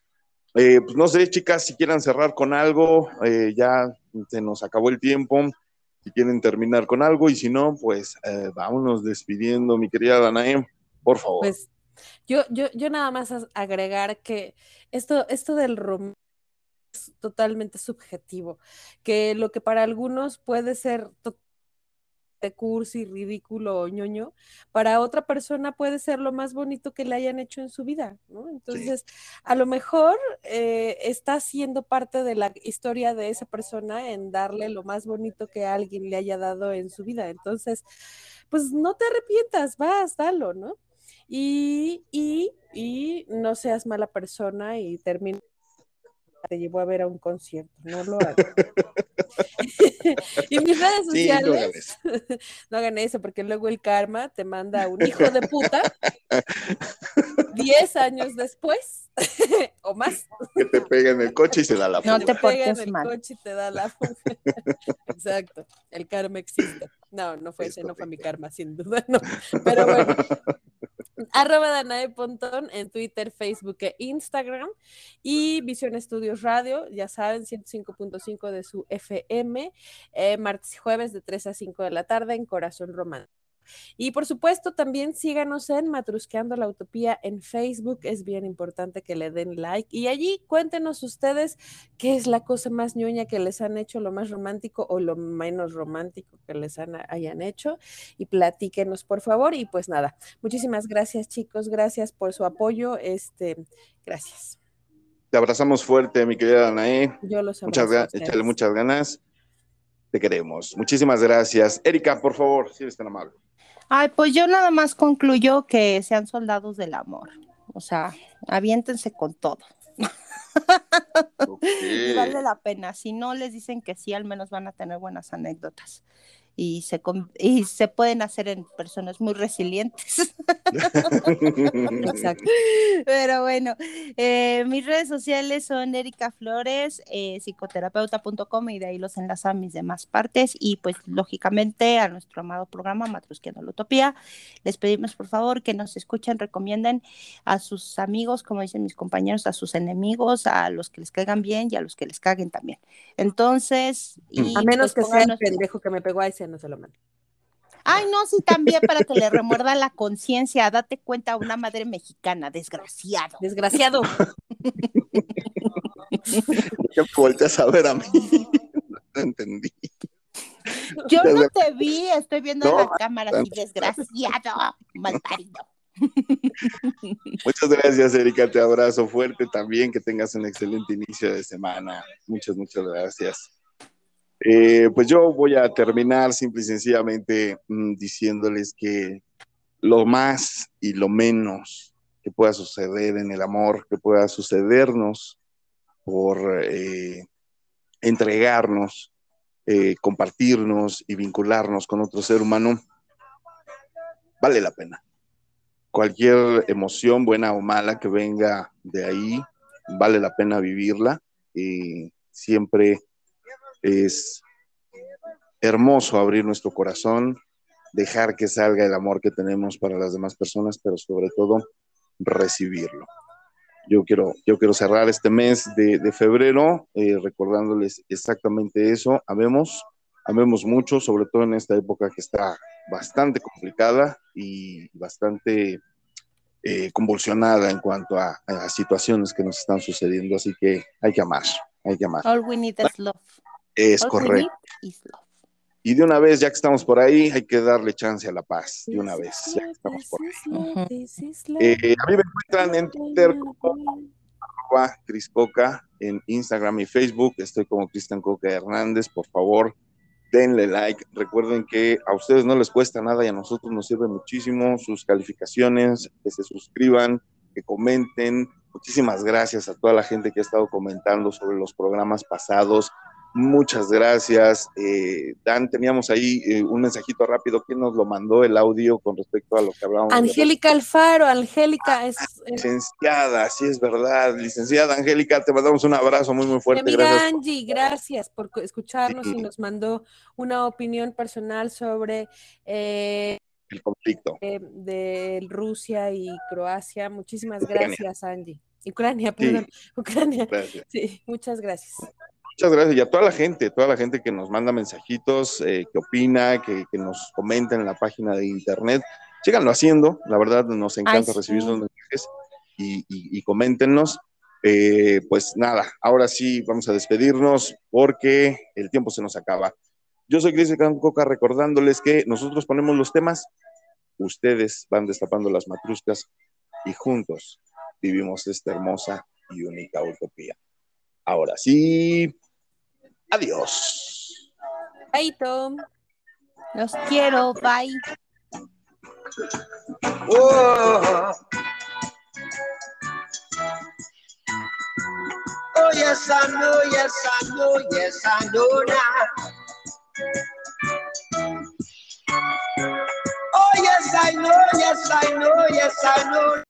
eh, pues no sé, chicas, si quieren cerrar con algo, eh, ya se nos acabó el tiempo, si quieren terminar con algo y si no, pues eh, vámonos despidiendo, mi querida Danae, por favor. Pues Yo, yo, yo nada más agregar que esto, esto del romance es totalmente subjetivo, que lo que para algunos puede ser de cursi, ridículo o ñoño, para otra persona puede ser lo más bonito que le hayan hecho en su vida, ¿no? Entonces, a lo mejor eh, está siendo parte de la historia de esa persona en darle lo más bonito que alguien le haya dado en su vida. Entonces, pues no te arrepientas, vas, dalo, ¿no? Y, y, y no seas mala persona y termina te llevó a ver a un concierto, no lo hagas. y mis redes sociales, no, hagan eso, porque luego el karma te manda un hijo de puta 10 años después o más. Que te pega en el coche y se da la fuga. No te pega en el coche y te da la fuga. Exacto, el karma existe. No, no fue ese, no fue mi karma, sin duda, no. Pero bueno, arroba Danae Pontón en Twitter, Facebook e Instagram y Visión Estudios Radio, ya saben, 105.5 de su FM, eh, martes y jueves de 3 a 5 de la tarde en Corazón Romano. Y por supuesto, también síganos en Matrusqueando la Utopía en Facebook. Es bien importante que le den like. Y allí cuéntenos ustedes qué es la cosa más ñoña que les han hecho, lo más romántico o lo menos romántico que les hayan hecho. Y platíquenos, por favor. Y pues nada, muchísimas gracias, chicos. Gracias por su apoyo. Este, gracias. Te abrazamos fuerte, mi querida Danae. Yo los abrazo. Muchas, échale muchas ganas. Te queremos. Muchísimas gracias. Erika, por favor, si eres tan amable. Ay, pues yo nada más concluyo que sean soldados del amor. O sea, aviéntense con todo. vale la pena. Si no les dicen que sí, al menos van a tener buenas anécdotas y se, y se pueden hacer en personas muy resilientes. Exacto. Pero bueno, eh, mis redes sociales son Erika Flores, eh, psicoterapeuta.com y de ahí los enlazo a mis demás partes y pues lógicamente a nuestro amado programa Matrusqueando la Utopía. Les pedimos por favor que nos escuchen, recomienden a sus amigos, como dicen mis compañeros, a sus enemigos, a los que les caigan bien y a los que les caguen también. Entonces, y a menos pues que sea el pendejo que me pegó a ese no se lo mando. Ay, no, sí, también para que le remuerda la conciencia. Date cuenta, una madre mexicana, desgraciado. Desgraciado. ¿Qué volteas a ver a mí? No entendí. Yo no te vi, estoy viendo en la cámara así, desgraciado, malparido. Muchas gracias, Erika. Te abrazo fuerte también. Que tengas un excelente inicio de semana. Muchas, muchas gracias. Eh, pues yo voy a terminar simple y sencillamente mm, diciéndoles que lo más y lo menos que pueda suceder en el amor, que pueda sucedernos por eh, entregarnos, eh, compartirnos y vincularnos con otro ser humano, vale la pena. Cualquier emoción, buena o mala, que venga de ahí, vale la pena vivirla. Y siempre es hermoso abrir nuestro corazón, dejar que salga el amor que tenemos para las demás personas, pero sobre todo recibirlo. Yo quiero, yo quiero cerrar este mes de, febrero eh, recordándoles exactamente eso. Amemos, amemos mucho, sobre todo en esta época que está bastante complicada y bastante eh, convulsionada en cuanto a, a, situaciones que nos están sucediendo. Así que hay que amar, hay que amar. All we need is love. Es correcto. Y de una vez, ya que estamos por ahí, hay que darle chance a la paz. De una vez, ya que estamos por ahí. Eh, a mí me encuentran en Twitter como Cris Coca, en Instagram y Facebook. Estoy como Cristian Coca Hernández. Por favor, denle like. Recuerden que a ustedes no les cuesta nada y a nosotros nos sirve muchísimo sus calificaciones, que se suscriban, que comenten. Muchísimas gracias a toda la gente que ha estado comentando sobre los programas pasados Muchas gracias. Eh, Dan, teníamos ahí eh, un mensajito rápido. ¿Quién nos lo mandó el audio con respecto a lo que hablábamos? Angélica Alfaro, Angélica es, Licenciada, sí es verdad. Licenciada Angélica, te mandamos un abrazo muy, muy fuerte. amiga gracias Angie, gracias por escucharnos y nos mandó una opinión personal sobre... Eh, el conflicto. de Rusia y Croacia. Muchísimas gracias, Angie. Ucrania, perdón. Ucrania. Sí, muchas gracias. Muchas gracias y a toda la gente, toda la gente que nos manda mensajitos, eh, que opina, que, nos comenta en la página de internet. síganlo haciendo, la verdad nos encanta Ay, recibir sí. sus mensajes y, y, y coméntenos. Eh, pues nada, ahora sí vamos a despedirnos porque el tiempo se nos acaba. Yo soy Cristian Coca recordándoles que nosotros ponemos los temas, ustedes van destapando las matruscas y juntos vivimos esta hermosa y única utopía. Ahora sí, adiós. Ay, Tom. Los quiero, bye. Oh. Oh yes, I know, yes, I know, yes, I know now. Oh yes, I know, yes, I know, yes, I know.